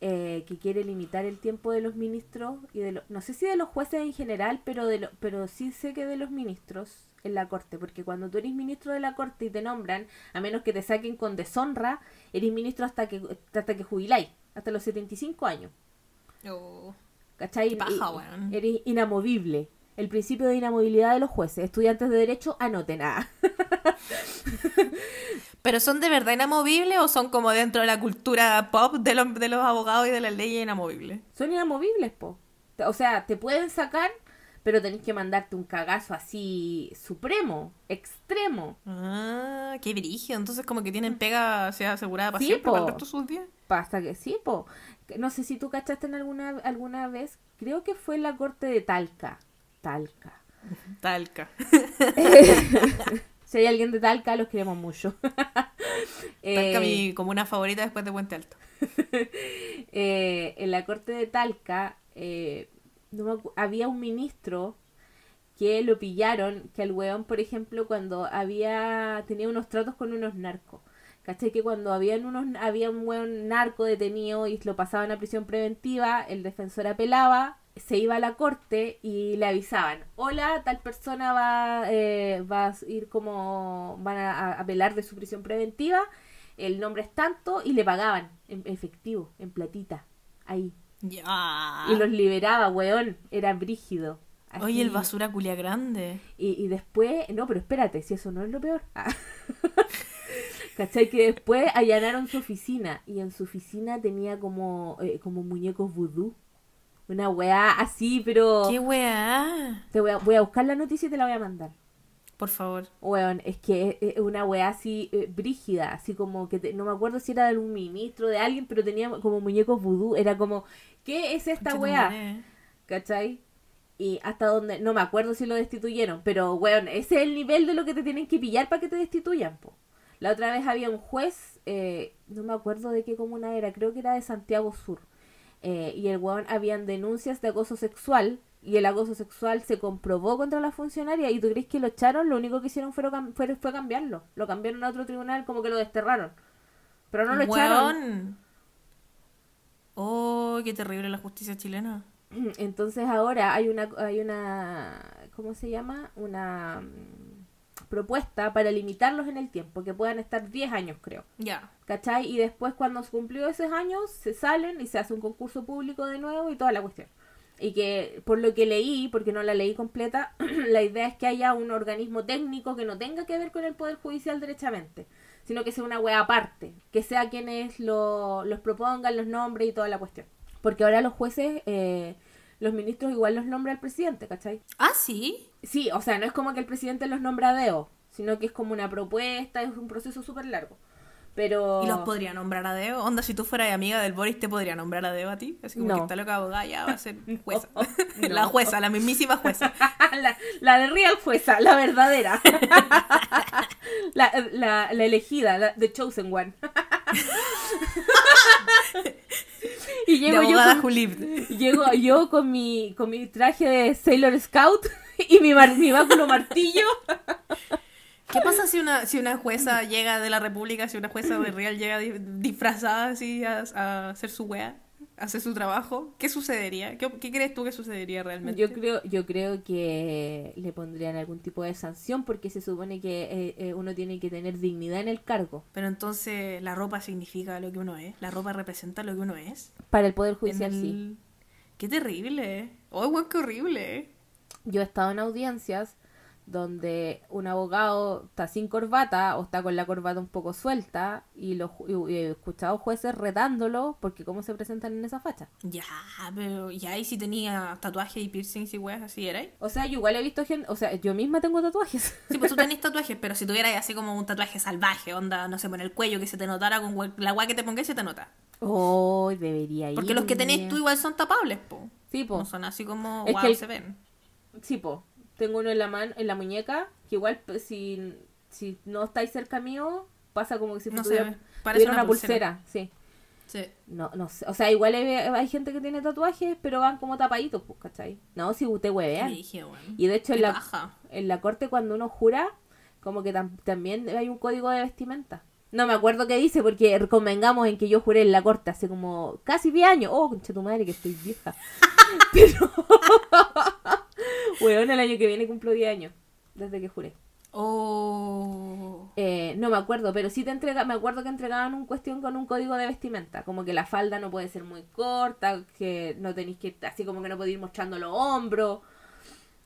eh, que quiere limitar el tiempo de los ministros y de los, no sé si de los jueces en general, pero de lo, pero sí sé que de los ministros en la corte, porque cuando tú eres ministro de la corte y te nombran, a menos que te saquen con deshonra, eres ministro hasta que hasta que jubiláis, hasta los 75 años. Oh. ¿Cachai? Paja, weón. Eres inamovible. El principio de inamovilidad de los jueces. Estudiantes de derecho, anoten. Ah. ¿Pero son de verdad inamovibles o son como dentro de la cultura pop de los, de los abogados y de las leyes inamovibles? Son inamovibles, po. O sea, te pueden sacar, pero tenés que mandarte un cagazo así supremo, extremo. Ah, qué brillo. Entonces como que tienen pega sea asegurada para Sí, siempre, para el resto de sus días. Pasa que sí, po. No sé si tú cachaste en alguna, alguna vez, creo que fue en la corte de Talca. Talca. Talca. Si hay alguien de Talca, los queremos mucho. Talca Eh, mi comuna favorita después de Puente Alto. eh, en la corte de Talca eh, no había un ministro que lo pillaron, que el weón, por ejemplo, cuando había tenía unos tratos con unos narcos. ¿Cachai? Que cuando habían unos, había un weón narco detenido y lo pasaban a prisión preventiva, el defensor apelaba, se iba a la corte y le avisaban, hola, tal persona va, eh, va a ir como, van a, apelar de su prisión preventiva, el nombre es tanto y le pagaban en efectivo, en platita, ahí. Ya. Y los liberaba, weón, era brígido. Oye, el Así. basura culia grande. Y, y después, no, pero espérate, si eso no es lo peor. Ah. ¿Cachai? Que después allanaron su oficina y en su oficina tenía como, eh, como muñecos vudú. Una weá así, pero... ¿Qué weá? Te voy a, voy a buscar la noticia y te la voy a mandar. Por favor. Weón, es que es una weá así eh, brígida, así como que te- no me acuerdo si era de un ministro, de alguien, pero tenía como muñecos vudú. Era como, ¿qué es esta weá? ¿Cachai? Y hasta donde, no me acuerdo si lo destituyeron, pero weón, ese es el nivel de lo que te tienen que pillar para que te destituyan, po. La otra vez había un juez, eh, no me acuerdo de qué comuna era, creo que era de Santiago Sur. eh, y el weón habían denuncias de acoso sexual y el acoso sexual se comprobó contra la funcionaria y tú crees que lo echaron, lo único que hicieron fue, fue, fue cambiarlo. Lo cambiaron a otro tribunal como que lo desterraron. Pero no lo echaron. Weón. Oh, qué terrible la justicia chilena. Entonces ahora hay una, hay una, ¿cómo se llama? Una mm, propuesta para limitarlos en el tiempo, que puedan estar 10 años, creo. Ya. ¿Cachai? Y después cuando se cumplió esos años, se salen y se hace un concurso público de nuevo y toda la cuestión. Y que por lo que leí, porque no la leí completa, la idea es que haya un organismo técnico que no tenga que ver con el Poder Judicial derechamente, sino que sea una wea aparte, que sea quienes lo- los propongan, los nombres y toda la cuestión. Porque ahora los jueces, eh, los ministros igual los nombra el presidente, ¿cachai? Ah, sí. Sí, o sea, no es como que el presidente los nombra a deo, sino que es como una propuesta, es un proceso súper largo. Pero... ¿Y los podría nombrar a Deo? Onda, si tú fueras amiga del Boris, ¿te podría nombrar a Deo a ti? Así como No. que está loca abogada, ya va a ser jueza. La jueza, la mismísima jueza. la, la de Real Fuesa, la verdadera. la, la, la elegida, la The Chosen One. y De llego yo, con, llego yo con mi, con mi traje de Sailor Scout y mi, mar- mi báculo martillo. ¿Qué pasa si una, si una jueza llega de la República, si una jueza de Real llega di- disfrazada así a, a hacer su wea, a hacer su trabajo? ¿Qué sucedería? ¿Qué, qué crees tú que sucedería realmente? Yo creo, yo creo que le pondrían algún tipo de sanción porque se supone que eh, eh, uno tiene que tener dignidad en el cargo. Pero entonces la ropa significa lo que uno es, la ropa representa lo que uno es. Para el Poder Judicial, el- sí. Qué terrible. Oh, weón, qué horrible. Yo he estado en audiencias donde un abogado está sin corbata o está con la corbata un poco suelta y, los y he escuchado jueces retándolo porque cómo se presentan en esa facha. Ya, pero ya, y si tenía tatuajes y piercings y weas así, ¿era? O sea, yo igual he visto gente, o sea, yo misma tengo tatuajes. Sí, pues tú tenés tatuajes, pero si tuvieras así como un tatuaje salvaje, onda, no sé, por el cuello, que se te notara con la wea que te pongas se te nota. Oh, debería ir. Porque los que tenés tú igual son tapables, po. Sí, po. No son así como, Es wow, que el- se ven. Sí, po. Tengo uno en la mano, en la muñeca, que igual si, si no estáis cerca mío, pasa como que si No tuviera, parece tuviera una una pulsera. sí. Sí. No, no sé. O sea, igual hay, hay gente que tiene tatuajes, pero van como tapaditos, pues, ¿cachai? No, si usted huevean. Brígido, weón. Y de hecho, en la, en la corte, cuando uno jura, como que tam- también hay un código de vestimenta. No me acuerdo qué dice, porque convengamos en que yo juré en la corte hace como casi 10 años. Oh, concha tu madre, que estoy vieja. Pero, weón, el año que viene cumplo 10 años, desde que juré. Oh. Eh, no me acuerdo, pero sí te entrega, me acuerdo que entregaban un cuestión con un código de vestimenta, como que la falda no puede ser muy corta, que no tenéis que, así como que no podéis ir mostrando los hombros,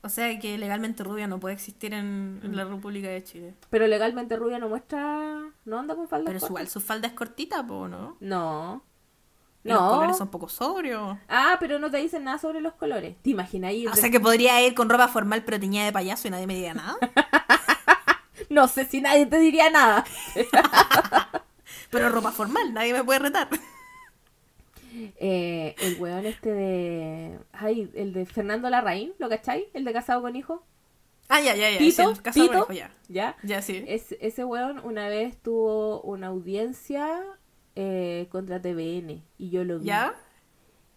O sea que legalmente rubia no puede existir en, en la República de Chile. pero legalmente rubia no muestra, no anda con falda Pero igual su falda es cortita, po, ¿no? No. Y Los No. colores son poco sobrios. Ah, pero no te dicen nada sobre los colores. ¿Te imaginas ir O de- sea que podría ir con ropa formal pero teñida de payaso y nadie me diría nada. No sé si nadie te diría nada. Pero ropa formal, nadie me puede retar. Eh, el weón este de... Ay, el de Fernando Larraín, ¿lo cacháis? El de Casado con Hijo. Ah, ya, ya, ya. Tito, casado con hijo, ya. ¿Ya? Ya, sí. Es, ese weón una vez tuvo una audiencia eh, contra TVN y yo lo vi. ¿Ya?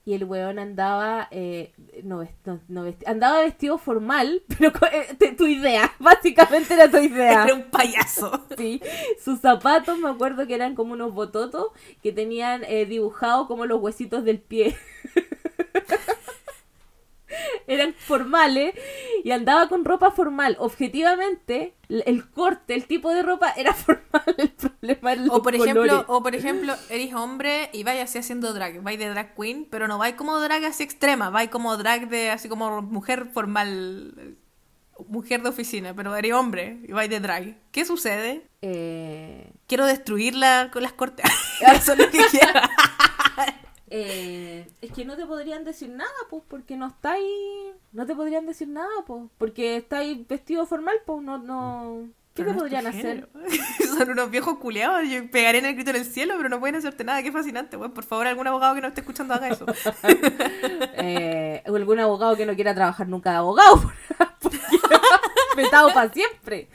Y el weón andaba, eh, no, no, no vesti- andaba vestido formal, pero eh, tu idea, básicamente era tu idea. Era un payaso. Sí, sus zapatos me acuerdo que eran como unos bototos que tenían eh, dibujado como los huesitos del pie. Eran formales y andaba con ropa formal. Objetivamente, el corte, el tipo de ropa era formal. El problema los O por ejemplo, colores. o por ejemplo, eres hombre y vais así haciendo drag, vais de drag queen, pero no vais como drag así extrema, vais como drag de así como mujer formal, mujer de oficina, pero eres hombre y vais de drag. ¿Qué sucede? Eh, Quiero destruirla con las cortes. Eso es lo que quiero. Eh, es que no te podrían decir nada, pues, porque no estáis. No te podrían decir nada, pues, porque estáis vestido formal, pues, no. no... ¿Qué Pero te no podrían hacer? Son unos viejos culeados. Yo pegaré en el grito en el cielo, pero no pueden hacerte nada. Qué fascinante, weón. Por favor, algún abogado que no esté escuchando haga eso. Eh, o algún abogado que no quiera trabajar nunca de abogado, vetado para siempre.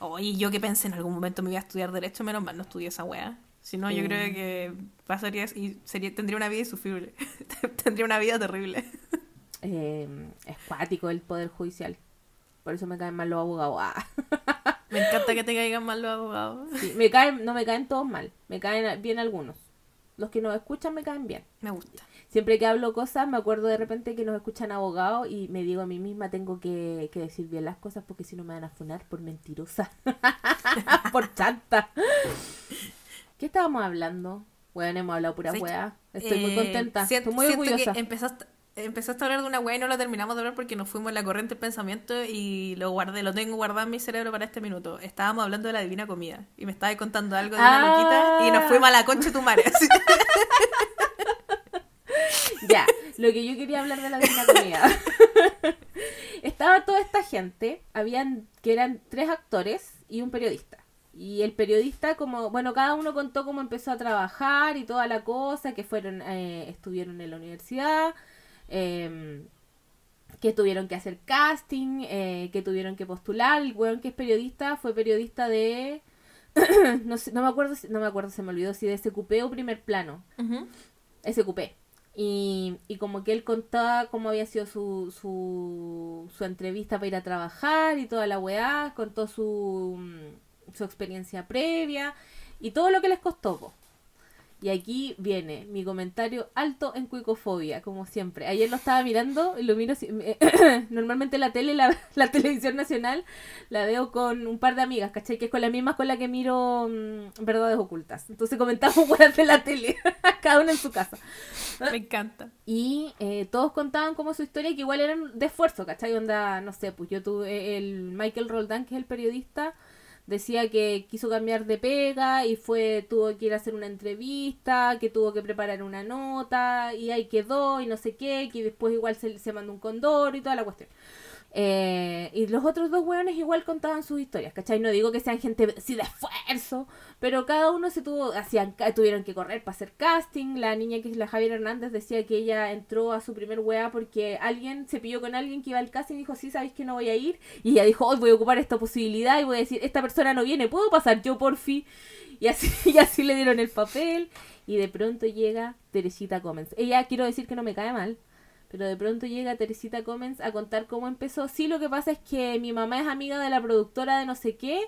Oye, yo que pensé en algún momento me iba a estudiar Derecho, menos mal no estudié esa wea. Si no, yo creo que pasaría y sería, tendría una vida insufrible. tendría una vida terrible. Eh, es cuático el poder judicial. Por eso me caen mal los abogados. Ah. Me encanta que te caigan mal los abogados. Sí, me caen, no me caen todos mal, me caen bien algunos. Los que nos escuchan me caen bien. Me gusta. Siempre que hablo cosas, me acuerdo de repente que nos escuchan abogados y me digo a mí misma, tengo que, que decir bien las cosas porque si no me van a funar por mentirosa. por chanta. ¿Qué estábamos hablando? Bueno, hemos hablado pura weá. Estoy muy Eh, contenta. siento- Estoy muy orgullosa. que empezaste, empezaste a hablar de una wea y no la terminamos de hablar porque nos fuimos en la corriente del pensamiento y lo guardé, lo tengo guardado en mi cerebro para este minuto. Estábamos hablando de la divina comida y me estabas contando algo de una Ah. loquita y nos fuimos a la concha de tu madre. Ya, lo que yo quería hablar de la Divina Comida. Estaba toda esta gente, habían que eran tres actores y un periodista. Y el periodista, como, bueno, cada uno contó cómo empezó a trabajar y toda la cosa, que fueron, eh, estuvieron en la universidad, eh, que tuvieron que hacer casting, eh, que tuvieron que postular. El weón que es periodista fue periodista de. no, sé, no me acuerdo, si- no me acuerdo, se me olvidó si de SQP o primer plano. Ujú. SQP. Y, y como que él contaba cómo había sido su, su, su entrevista para ir a trabajar y toda la weá, contó su, su experiencia previa y todo lo que les costó. po. Y aquí viene mi comentario alto en cuicofobia, como siempre. Ayer lo estaba mirando, y lo miro, si- me- normalmente la tele, la, la televisión nacional, la veo con un par de amigas, ¿cachai? Que es con la misma con la que miro mm, Verdades Ocultas. Entonces comentamos weas de la tele, cada uno en su casa. Me encanta. Y eh, todos contaban como su historia que igual eran de esfuerzo, ¿cachai? Onda, no sé, pues yo tuve el Michael Roldán, que es el periodista, decía que quiso cambiar de pega y fue, tuvo que ir a hacer una entrevista, que tuvo que preparar una nota y ahí quedó y no sé qué, que después igual se, se mandó un condor y toda la cuestión. Eh, y los otros dos hueones igual contaban sus historias, ¿cachai? No digo que sean gente así de esfuerzo, pero cada uno se tuvo, hacían, tuvieron que correr para hacer casting. La niña que es la Javier Hernández decía que ella entró a su primer wea porque alguien se pilló con alguien que iba al casting y dijo, sí, sabéis que no voy a ir. Y ella dijo, hoy voy a ocupar esta posibilidad y voy a decir, esta persona no viene, ¿puedo pasar yo por fin? Y así, y así le dieron el papel. Y de pronto llega Teresita Comens. Ella, quiero decir que no me cae mal. Pero de pronto llega Teresita Comens a contar cómo empezó. Sí, lo que pasa es que mi mamá es amiga de la productora de no sé qué.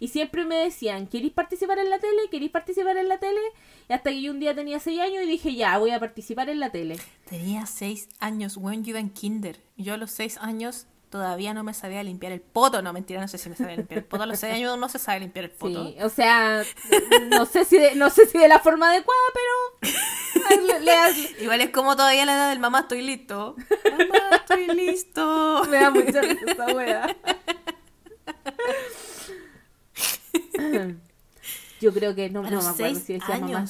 Y siempre me decían, ¿queréis participar en la tele? ¿Queréis participar en la tele? Y hasta que yo un día tenía 6 años y dije, ya, voy a participar en la tele. Tenía seis años, weón, yo iba en kinder. Yo a los seis años todavía no me sabía limpiar el poto. No, mentira, no sé si me sabía limpiar el poto. A los seis años no se sabe limpiar el poto. Sí, o sea, no sé si de, no sé si de la forma adecuada, pero le- le- Igual es como todavía la edad del mamá estoy listo. Mamá estoy listo. me da mucha risa esa wea. Yo creo que no, no me acuerdo si decía mamá.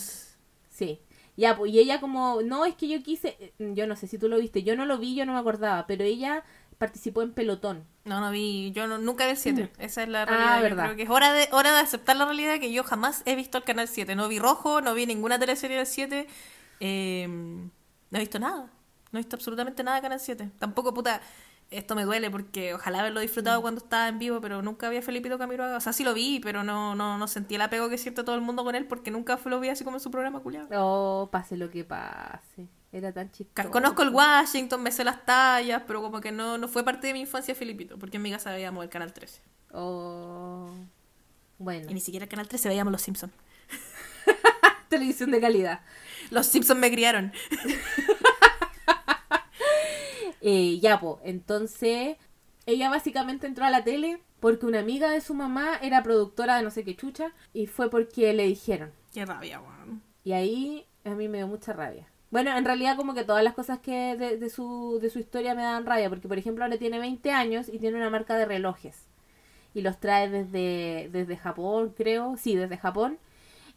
Sí. Ya, pues, y ella como, no, es que yo quise, yo no sé si tú lo viste, yo no lo vi, yo no me acordaba, pero ella participó en Pelotón. No, no vi, yo no- nunca vi el 7. Esa es la Ah, realidad. Yo verdad. creo que es hora de, hora de aceptar la realidad que yo jamás he visto el canal 7. No vi Rojo, no vi ninguna teleserie del 7. eh, no he visto nada. No he visto absolutamente nada de Canal 7. Tampoco, puta, esto me duele porque ojalá haberlo disfrutado cuando estaba en vivo, pero nunca vi a Felipito Camiroaga. O sea, sí lo vi, pero no, no, no sentí el apego que siente todo el mundo con él porque nunca lo vi así como en su programa culiado. Oh, pase lo que pase. Era tan chistoso. Conozco el Washington, me sé las tallas, pero como que no, no fue parte de mi infancia Felipito, porque en mi casa veíamos el Canal 13. Oh. Bueno, Y ni siquiera el Canal 13 veíamos Los Simpsons. televisión de calidad. Los Simpsons me criaron. Eh, ya, pues, entonces ella básicamente entró a la tele porque una amiga de su mamá era productora de no sé qué chucha y fue porque le dijeron. Qué rabia, weón. Y ahí a mí me dio mucha rabia. Bueno, en realidad como que todas las cosas que de, de su, de su historia me dan rabia, porque por ejemplo ahora tiene 20 años y tiene una marca de relojes. Y los trae desde, desde Japón, creo. Sí, desde Japón.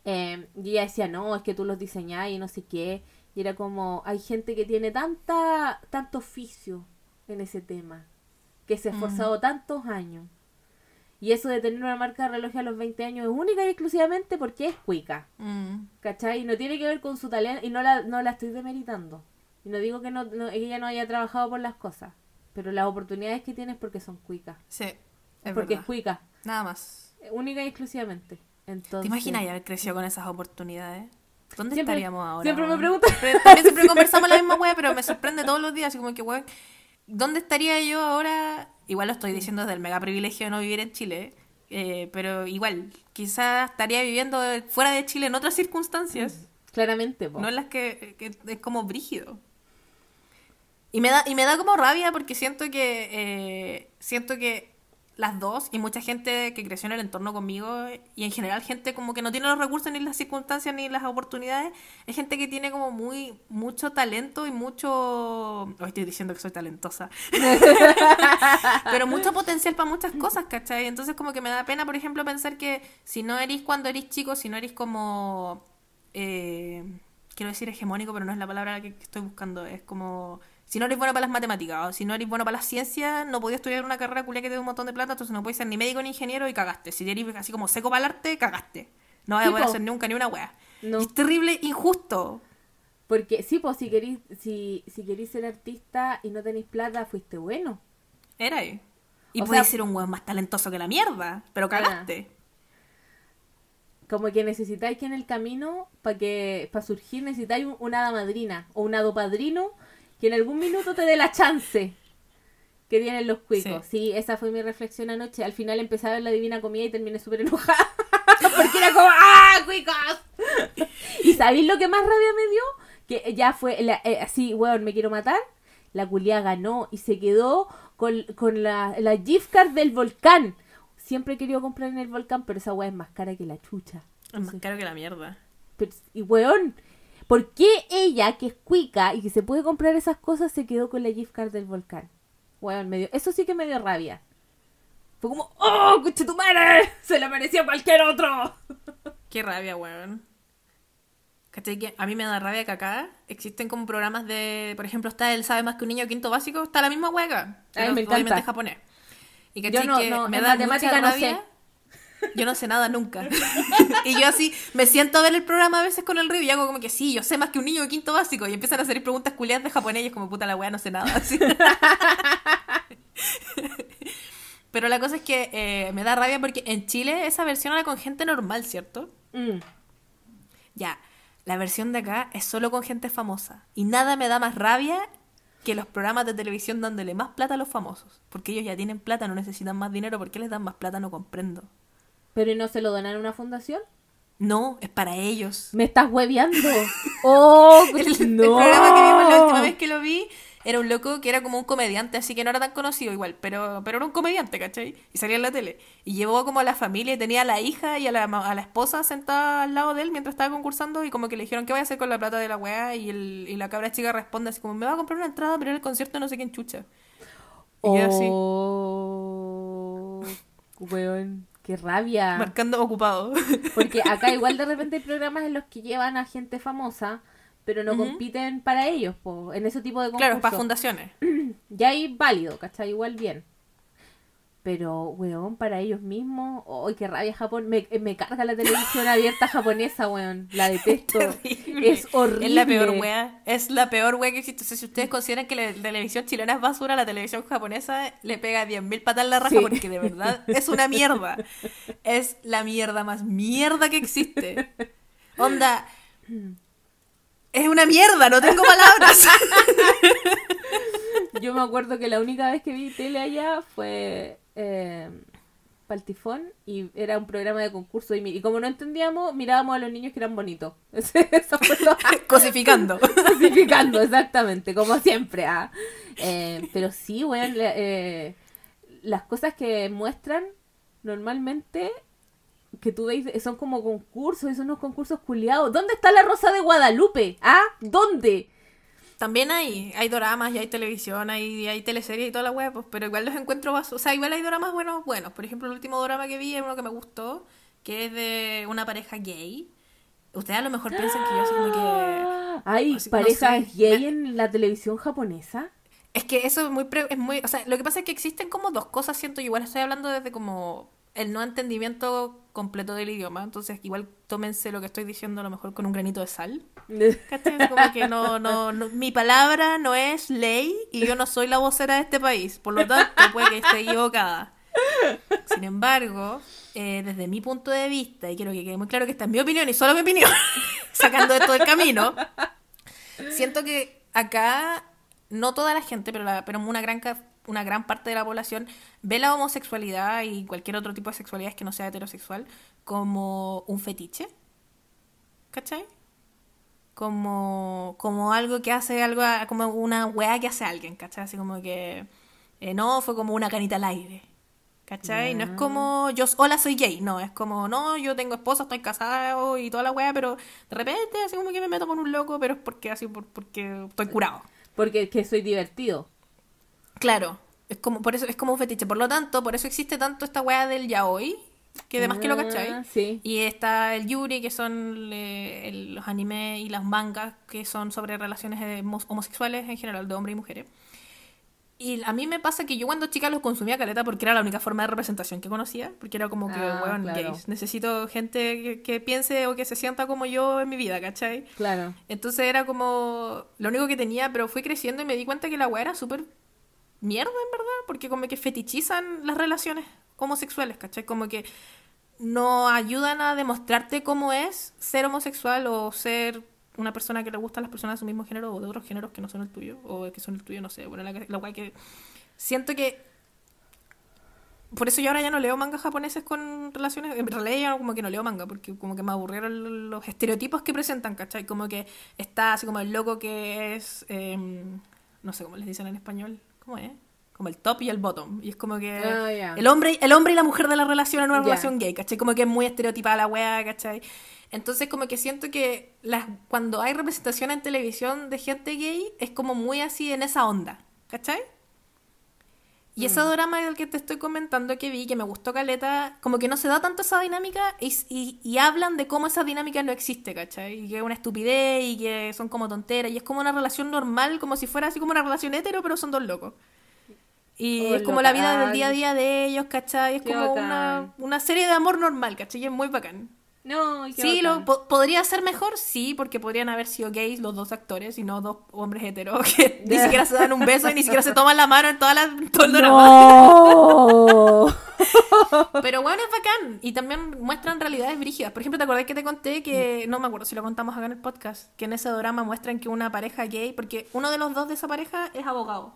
Eh, y ella decía, no, es que tú los diseñás y no sé qué. Y era como, hay gente que tiene tanta, tanto oficio en ese tema, que se ha esforzado tantos años. Y eso de tener una marca de relojes a los 20 años es única y exclusivamente porque es cuica. Mm. ¿Cachai? Y no tiene que ver con su talento. Y no la, no la estoy demeritando. Y no digo que no, no- ella no haya trabajado por las cosas. Pero las oportunidades que tiene es porque son cuicas. Sí, Es porque verdad. es cuica. Nada más. Única y exclusivamente. Entonces, ¿Te imaginas haber crecido con esas oportunidades? ¿Dónde Siempre- estaríamos ahora? siempre me. Siempre- También siempre conversamos la misma wea, pero me sorprende todos los días. Así como que, weón, ¿dónde estaría yo ahora? Igual lo estoy diciendo desde el mega privilegio de no vivir en Chile. eh, pero igual, quizás estaría viviendo fuera de Chile en otras circunstancias. Claramente, po. No en las que, que es como brígido. Y me da, y me da como rabia porque siento que eh, siento que las dos y mucha gente que creció en el entorno conmigo y en general gente como que no tiene los recursos ni las circunstancias ni las oportunidades es gente que tiene como muy mucho talento y mucho hoy estoy diciendo que soy talentosa pero mucho potencial para muchas cosas ¿cachai? entonces como que me da pena por ejemplo pensar que si no eres cuando eres chico si no eres como eh, quiero decir hegemónico, pero no es la palabra que estoy buscando. Es como, si no eres bueno para las matemáticas o si no eres bueno para la ciencia, no podías estudiar una carrera culia que te dé un montón de plata, entonces no puedes ser ni médico ni ingeniero y cagaste. Si eres así como seco para el arte, cagaste. No vas a poder po. hacer nunca ni una wea. No. Es terrible, injusto. Porque sí, pues si querís, si, si querís ser artista y no tenéis plata, fuiste bueno. Era ahí. Y podías ser un weón más talentoso que la mierda, pero cagaste. Como que necesitáis que en el camino, para que para surgir, necesitáis un- una hada madrina o un hado padrino que en algún minuto te dé la chance que tienen los cuicos. Sí. esa fue mi reflexión anoche. Al final empecé a ver la divina comida y terminé súper enojada. Porque era como, ¡ah, cuicos! ¿Y sabéis lo que más rabia me dio? Que ya fue la- eh, así, weón, me quiero matar. La culia ganó y se quedó con, con la, la gift card del volcán. Siempre he querido comprar en el volcán, pero esa weá es más cara que la chucha. Es más caro que la mierda. Pero- y weón, ¿por qué ella, que es cuica y que se puede comprar esas cosas, se quedó con la gift card del volcán? Weón, me dio- eso sí que me dio rabia. Fue como, ¡oh, coche tu madre! ¡Se la merecía cualquier otro! Qué rabia, weón. ¿Cachai? Que a mí me da rabia que acá existen como programas de. Por ejemplo, está el Sabe Más que un niño quinto básico, está la misma hueca. Pero me encanta. en japonés. Y Yo cachai no- que no, me en da matemática mucha no rabia. Yo no sé nada nunca. y yo así me siento a ver el programa a veces con el río y hago como que sí, yo sé más que un niño de quinto básico. Y empiezan a hacer preguntas culiadas de japonés y es como puta la wea, no sé nada. así. Pero la cosa es que eh, me da rabia porque en Chile esa versión era con gente normal, ¿cierto? Mm. Ya, la versión de acá es solo con gente famosa. Y nada me da más rabia que los programas de televisión dándole más plata a los famosos. Porque ellos ya tienen plata, no necesitan más dinero. ¿Por qué les dan más plata? No comprendo. ¿Pero y no se lo donan a una fundación? No, es para ellos. Me estás hueveando. ¡Oh, El, coche- el no! programa que vimos la última vez que lo vi era un loco que era como un comediante, así que no era tan conocido igual, pero, pero era un comediante, ¿cachai? Y salía en la tele. Y llevó como a la familia y tenía a la hija y a la, a la esposa sentada al lado de él mientras estaba concursando y como que le dijeron, ¿qué voy a hacer con la plata de la weá? Y, el, y la cabra chica responde así como, me va a comprar una entrada pero en el concierto no sé quién chucha. Y yo así, ¡Oh! Weón, qué rabia. marcando ocupado. Porque acá igual de repente hay programas en los que llevan a gente famosa, pero no compiten para ellos, po, en ese tipo de concursos. claro, para fundaciones. Ya ahí válido, ¿cachai? Igual bien. Pero, weón, para ellos mismos, ¡ay, qué rabia Japón! Me, me carga la televisión abierta japonesa, weón. La detesto. Es horrible. Es la peor wea. Es la peor wea que existe. O sea, si ustedes consideran que la televisión chilena es basura, la televisión japonesa le pega 10.000 patas en la raja Sí. porque de verdad es una mierda. Es la mierda más mierda que existe. Onda. Es una mierda, no tengo palabras. Yo me acuerdo que la única vez que vi tele allá fue eh, Paltifón y era un programa de concurso y, y como no entendíamos, mirábamos a los niños que eran bonitos. Cosificando. Justificando, exactamente, como siempre. ah. Eh, pero sí, la, eh, las cosas que muestran normalmente que tú veis son como concursos, son unos concursos culiados. ¿Dónde está la Rosa de Guadalupe? ¿Ah? ¿Dónde? También hay, hay doramas y hay televisión, hay, hay teleseries y toda la web, pues, pero igual los encuentro más, o sea, igual hay doramas buenos, buenos. Por ejemplo, el último drama que vi es uno que me gustó, que es de una pareja gay. Ustedes a lo mejor piensan que yo soy como que... ¿Hay parejas sé, gay me- en la televisión japonesa? Es que eso es muy, pre- es muy, o sea, lo que pasa es que existen como dos cosas, siento, yo igual estoy hablando desde como el no entendimiento completo del idioma, entonces igual tómense lo que estoy diciendo a lo mejor con un granito de sal. Como que no, no, no- mi palabra no es ley y yo no soy la vocera de este país, por lo tanto puede que esté equivocada. Sin embargo, eh, desde mi punto de vista, y quiero que quede muy claro que esta es mi opinión y solo mi opinión, sacando esto del camino, siento que acá no toda la gente, pero, la- pero una gran una gran parte de la población ve la homosexualidad y cualquier otro tipo de sexualidad que no sea heterosexual como un fetiche. ¿Cachai? Como, como algo que hace algo, como una weá que hace alguien, ¿cachai? Así como que, eh, no, fue como una canita al aire. ¿Cachai? No es como yo, hola, soy gay. No, es como, no, yo tengo esposa, estoy casado y toda la weá, pero de repente así como que me meto con un loco, pero es porque así, por- porque estoy curado. Porque que soy divertido. Claro, es como, por eso, es como un fetiche. Por lo tanto, por eso existe tanto esta weá del yaoi, que además que lo Ah, cachai. Sí. Y está el yuri, que son el- los animes y las mangas, que son sobre relaciones homos- homosexuales en general, de hombres y mujeres. Y a mí me pasa que yo cuando chica los consumía caleta porque era la única forma de representación que conocía, porque era como que, Ah, weón, claro. gays. Necesito gente que, que piense o que se sienta como yo en mi vida, ¿cachai? Claro. Entonces era como lo único que tenía, pero fui creciendo y me di cuenta que la weá era súper mierda, en verdad, porque como que fetichizan las relaciones homosexuales, ¿cachai? Como que no ayudan a demostrarte cómo es ser homosexual o ser una persona que le gusta a las personas de su mismo género o de otros géneros que no son el tuyo o que son el tuyo, no sé. Bueno, la, la weá que... Siento que... Por eso yo ahora ya no leo mangas japoneses con relaciones... En realidad ya como que no leo manga, porque como que me aburrieron los estereotipos que presentan, ¿cachai? Como que está así como el loco que es... em, no sé cómo les dicen en español. ¿Cómo es? Como el top y el bottom. Y es como que... Ah. El hombre, el hombre y la mujer de la relación en una relación gay, ¿cachai? Como que es muy estereotipada la wea, ¿cachai? Entonces como que siento que las, cuando hay representación en televisión de gente gay, es como muy así en esa onda, ¿cachai? Y ese drama del que te estoy comentando que vi, que me gustó Caleta, como que no se da tanto esa dinámica y, y- y hablan de cómo esa dinámica no existe, ¿cachai? Y que es una estupidez y que son como tonteras y es como una relación normal, como si fuera así como una relación hetero, pero son dos locos. Y Oh, es como la vida del día a día de ellos, ¿cachai? Es Qué como una, una serie de amor normal, ¿cachai? Y es muy bacán. No, Sí, lo, po- podría ser mejor, sí, porque podrían haber sido gays los dos actores y no dos hombres heteros que ni siquiera se dan un beso y ni siquiera se toman la mano en toda la, todo el drama. No. Pero bueno, es bacán. Y también muestran realidades brígidas. Por ejemplo, ¿te acordás que te conté que, no me acuerdo si lo contamos acá en el podcast, que en ese drama muestran que una pareja gay, porque uno de los dos de esa pareja es abogado.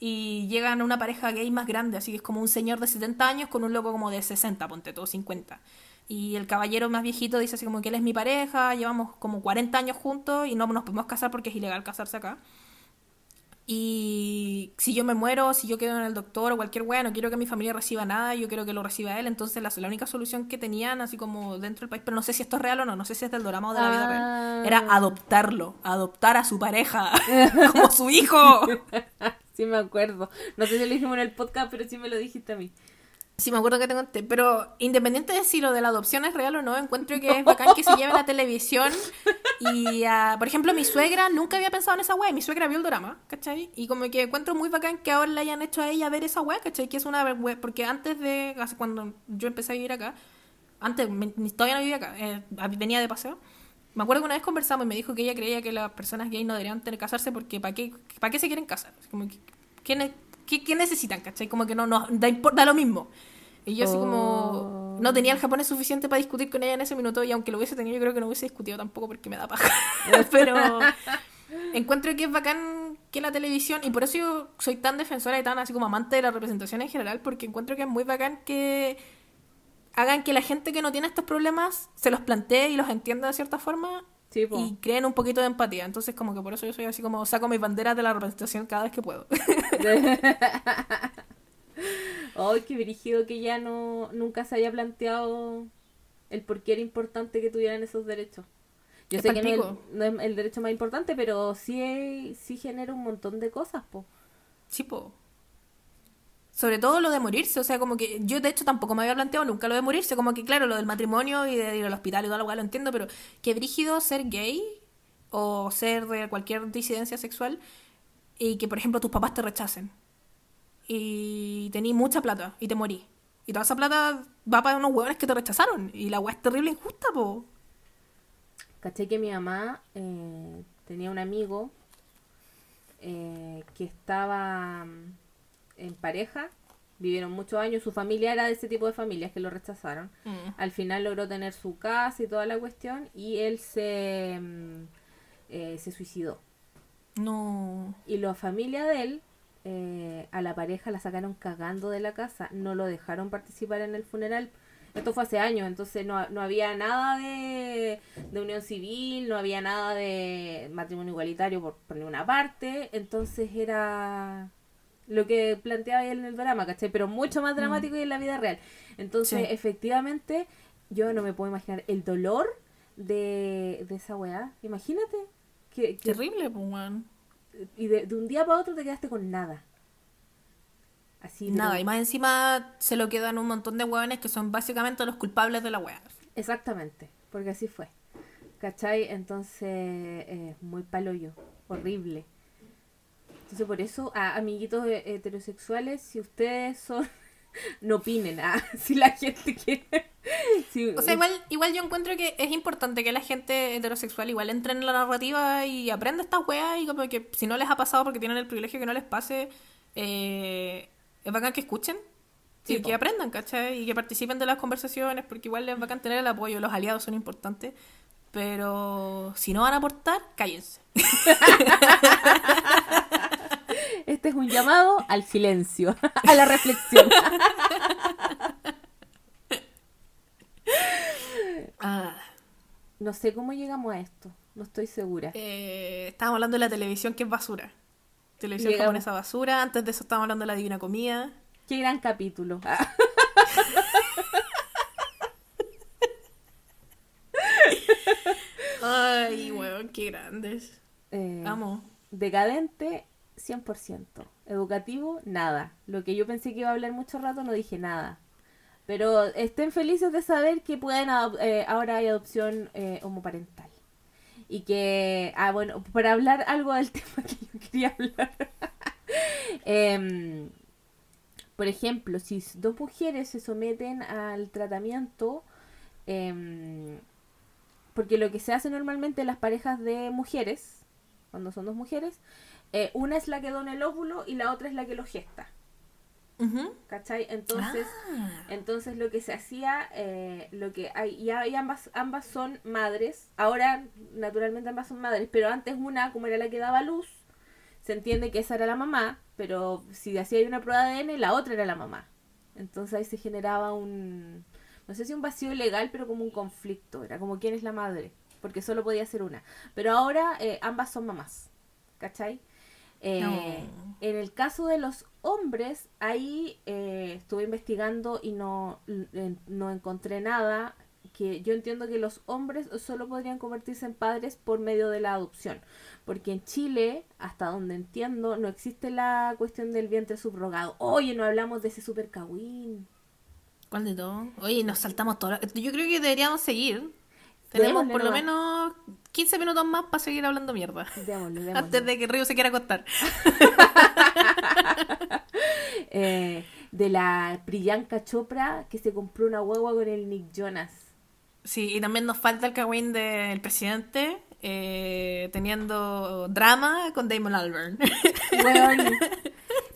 Y llegan a una pareja gay más grande, así que es como un señor de 70 años con un loco como de 60, ponte todo 50. Y el caballero más viejito dice así como que él es mi pareja, llevamos como 40 años juntos y no nos podemos casar porque es ilegal casarse acá. Y si yo me muero, si yo quedo en el doctor o cualquier wea, no quiero que mi familia reciba nada, yo quiero que lo reciba él. Entonces la, la única solución que tenían, así como dentro del país, pero no sé si esto es real o no, no sé si es del drama o de la vida Ah. real, era adoptarlo, adoptar a su pareja como su hijo. Sí me acuerdo. No sé si lo dijimos en el podcast, pero sí me lo dijiste a mí. Sí, me acuerdo que te conté, pero independiente de si lo de la adopción es real o no, encuentro que es bacán que se lleve la televisión y, ah, por ejemplo, mi suegra nunca había pensado en esa wea, y mi suegra vio el drama, ¿cachai? Y como que encuentro muy bacán que ahora le hayan hecho a ella ver esa wea, ¿cachai? Que es una wea, porque antes de, hace cuando yo empecé a vivir acá, antes, me- todavía no vivía acá, eh, venía de paseo, me acuerdo que una vez conversamos y me dijo que ella creía que las personas gay no deberían tener casarse porque ¿para qué, ¿para qué se quieren casar? Como que, ¿qué, ne- qué- qué necesitan? ¿Cachai? Como que no, no da, da lo mismo. Y yo así como Oh. no tenía el japonés suficiente para discutir con ella en ese minuto y aunque lo hubiese tenido yo creo que no hubiese discutido tampoco porque me da paja. Pero encuentro que es bacán que la televisión y por eso yo soy tan defensora y tan así como amante de la representación en general porque encuentro que es muy bacán que hagan que la gente que no tiene estos problemas se los plantee y los entienda de cierta forma Sí, y creen un poquito de empatía. Entonces como que por eso yo soy así como saco mis banderas de la representación cada vez que puedo. Ay, qué brígido que ya no nunca se haya planteado el por qué era importante que tuvieran esos derechos. Yo Es sé que no es, no es el derecho más importante, pero sí, sí genera un montón de cosas, po. Sí, po. Sobre todo lo de morirse, o sea, como que yo de hecho tampoco me había planteado nunca lo de morirse, como que claro, lo del matrimonio y de ir al hospital y toda la weá lo entiendo, pero qué brígido ser gay o ser de cualquier disidencia sexual y que, por ejemplo, tus papás te rechacen y tení mucha plata y te morí. Y toda esa plata va para unos hueones que te rechazaron y la weá es terrible injusta, po. Caché que mi mamá eh, tenía un amigo eh, que estaba en pareja, vivieron muchos años, su familia era de ese tipo de familias que lo rechazaron. Mm. Al final logró tener su casa y toda la cuestión y él se, mm, eh, se suicidó. No. Y la familia de él, eh, a la pareja la sacaron cagando de la casa, no lo dejaron participar en el funeral. Esto fue hace años, entonces no, no había nada de, de unión civil, no había nada de matrimonio igualitario por, por ninguna parte, entonces era lo que planteaba él en el drama, ¿cachai? Pero mucho más dramático y en la vida real. Entonces, Sí. efectivamente, yo no me puedo imaginar el dolor de, de esa weá. Imagínate que, que Terrible, pues, weón. y de, de un día para otro te quedaste con nada. Así. Nada, y más encima se lo quedan un montón de hueones que son básicamente los culpables de la wea. Exactamente, porque así fue. ¿Cachai? Entonces, es muy paloyo, horrible. Entonces, por eso, a amiguitos heterosexuales, si ustedes son. no opinen, ah, si la gente quiere. si- O sea, igual, igual yo encuentro que es importante que la gente heterosexual igual entre en la narrativa y aprenda estas weas y como que si no les ha pasado porque tienen el privilegio que no les pase, eh, es bacán que escuchen y que aprendan, ¿cachai? Y que participen de las conversaciones porque igual es bacán tener el apoyo, los aliados son importantes. Pero si no van a aportar, cállense. Este es un llamado al silencio, a la reflexión. Ah, No sé cómo llegamos a esto, no estoy segura. eh, estábamos hablando de la televisión que es basura. Televisión Llegamos. japonesa basura. Antes de eso estábamos hablando de la divina comida. Qué gran capítulo. Ah, Ay, weón, qué grandes. eh, Amo. Decadente, 100%. Educativo, nada. Lo que yo pensé que iba a hablar mucho rato, no dije nada. Pero estén felices de saber que pueden eh, ahora hay adopción eh, homoparental. Y que, ah, bueno, para hablar algo del tema que yo quería hablar. Em, por ejemplo, si dos mujeres se someten al tratamiento, em, porque lo que se hace normalmente en las parejas de mujeres, cuando son dos mujeres, eh, una es la que dona el óvulo y la otra es la que lo gesta. ¿Cachai? Entonces, Ah. entonces lo que se hacía, eh, lo que hay, y, y ambas, ambas son madres. Ahora, naturalmente ambas son madres, pero antes una, como era la que daba luz, se entiende que esa era la mamá, pero si hacía una prueba de ADN, la otra era la mamá. Entonces ahí se generaba un, no sé si un vacío legal, pero como un conflicto. Era como quién es la madre, porque solo podía ser una. Pero ahora eh, ambas son mamás, ¿cachai? Eh, No. En el caso de los hombres, ahí eh, estuve investigando y no, l- no encontré nada. Que yo entiendo que los hombres solo podrían convertirse en padres por medio de la adopción. Porque en Chile, hasta donde entiendo, no existe la cuestión del vientre subrogado. Oye, no hablamos de ese super cagüín. ¿Cuál de todo? Oye, nos saltamos todo. Yo creo que deberíamos seguir. Tenemos por lo menos 15 minutos más para seguir hablando mierda. Démosle, démosle. Antes de que Río se quiera acostar. Eh, de la Priyanka Chopra que se compró una huevo con el Nick Jonas. Sí, y también nos falta el cagüín del presidente eh, teniendo drama con Damon Albarn. Weón.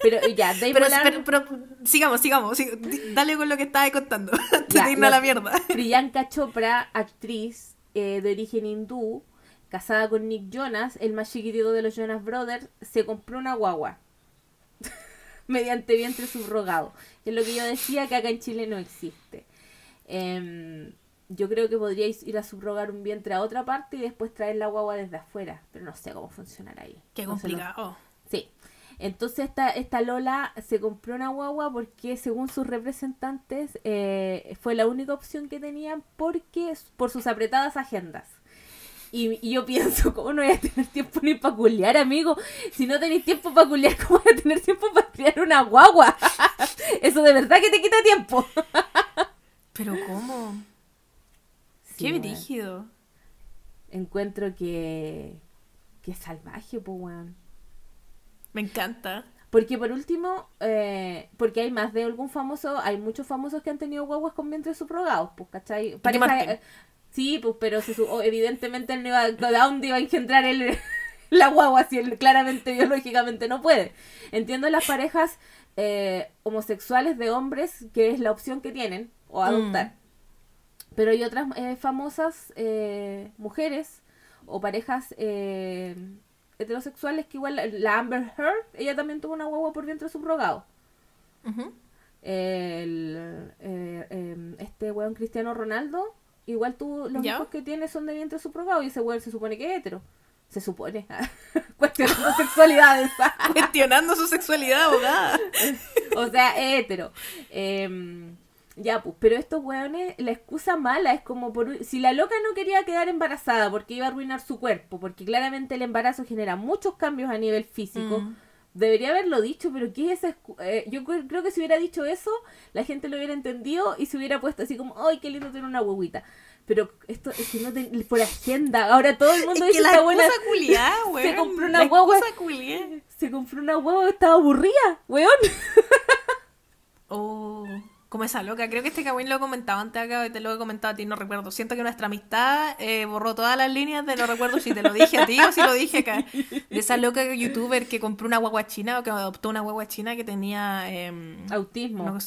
Pero ya, pero, pero- pero sigamos, sigamos. sig- dale con lo que estabas contando. Antes de a la mierda. Priyanka Chopra, actriz eh, de origen hindú, casada con Nick Jonas, el más chiquitito de los Jonas Brothers, se compró una guagua. mediante vientre subrogado. Es lo que yo decía que acá en Chile no existe. Em, yo creo que podríais ir a subrogar un vientre a otra parte y después traer la guagua desde afuera, pero no sé cómo funcionará ahí. Qué complicado. Entonces esta, esta Lola se compró una guagua porque según sus representantes eh, fue la única opción que tenían porque por sus apretadas agendas. Y, y yo pienso, ¿cómo no voy a tener tiempo ni para culiar, amigo? Si no tenéis tiempo para culiar, ¿cómo voy a tener tiempo para criar una guagua? Eso de verdad que te quita tiempo. Pero ¿cómo? Sí, Qué weón. brígido. Encuentro que... que salvaje, pues, weón. Me encanta. Porque por último, eh, porque hay más de algún famoso, hay muchos famosos que han tenido guaguas con vientres subrogados, pues, ¿cachai? Pareja- eh, sí, pues, pero se oh, evidentemente él no iba, ¿de dónde iba a engendrar el, la guagua si él claramente biológicamente no puede? Entiendo las parejas eh, homosexuales de hombres, que es la opción que tienen, o adoptar. Pero hay otras eh, famosas eh, mujeres o parejas eh, heterosexuales que igual, la Amber Heard, ella también tuvo una guagua por vientre subrogado. Ujú. El, eh, eh, este weón Cristiano Ronaldo, igual tú, los hijos que tiene son de vientre subrogado y ese weón se supone que es hetero. Se supone. Cuestionando sexualidades. Cuestionando su sexualidad, abogada. o sea, es hetero. Em, ya, pues, pero estos weones, la excusa mala es como por... Si la loca no quería quedar embarazada porque iba a arruinar su cuerpo, porque claramente el embarazo genera muchos cambios a nivel físico, Mm. debería haberlo dicho, pero ¿qué es esa eh, Yo cre- creo que si hubiera dicho eso, la gente lo hubiera entendido y se hubiera puesto así como, ¡ay, qué lindo tener una huevita! Pero esto es que no te- por agenda. Ahora todo el mundo Es que dice la esta buena. culiá, weón. compró una La guagua. culiá. Se compró una huevo, estaba aburrida, weón. Oh, como esa loca. Creo que este Kawin lo comentaba antes acá, te lo he comentado a ti, no recuerdo. Siento que nuestra amistad eh, borró todas las líneas de no recuerdo si te lo dije a ti o si lo dije acá. De esa loca youtuber que compró una guagua china o que adoptó una guagua china que tenía em, Autismo. no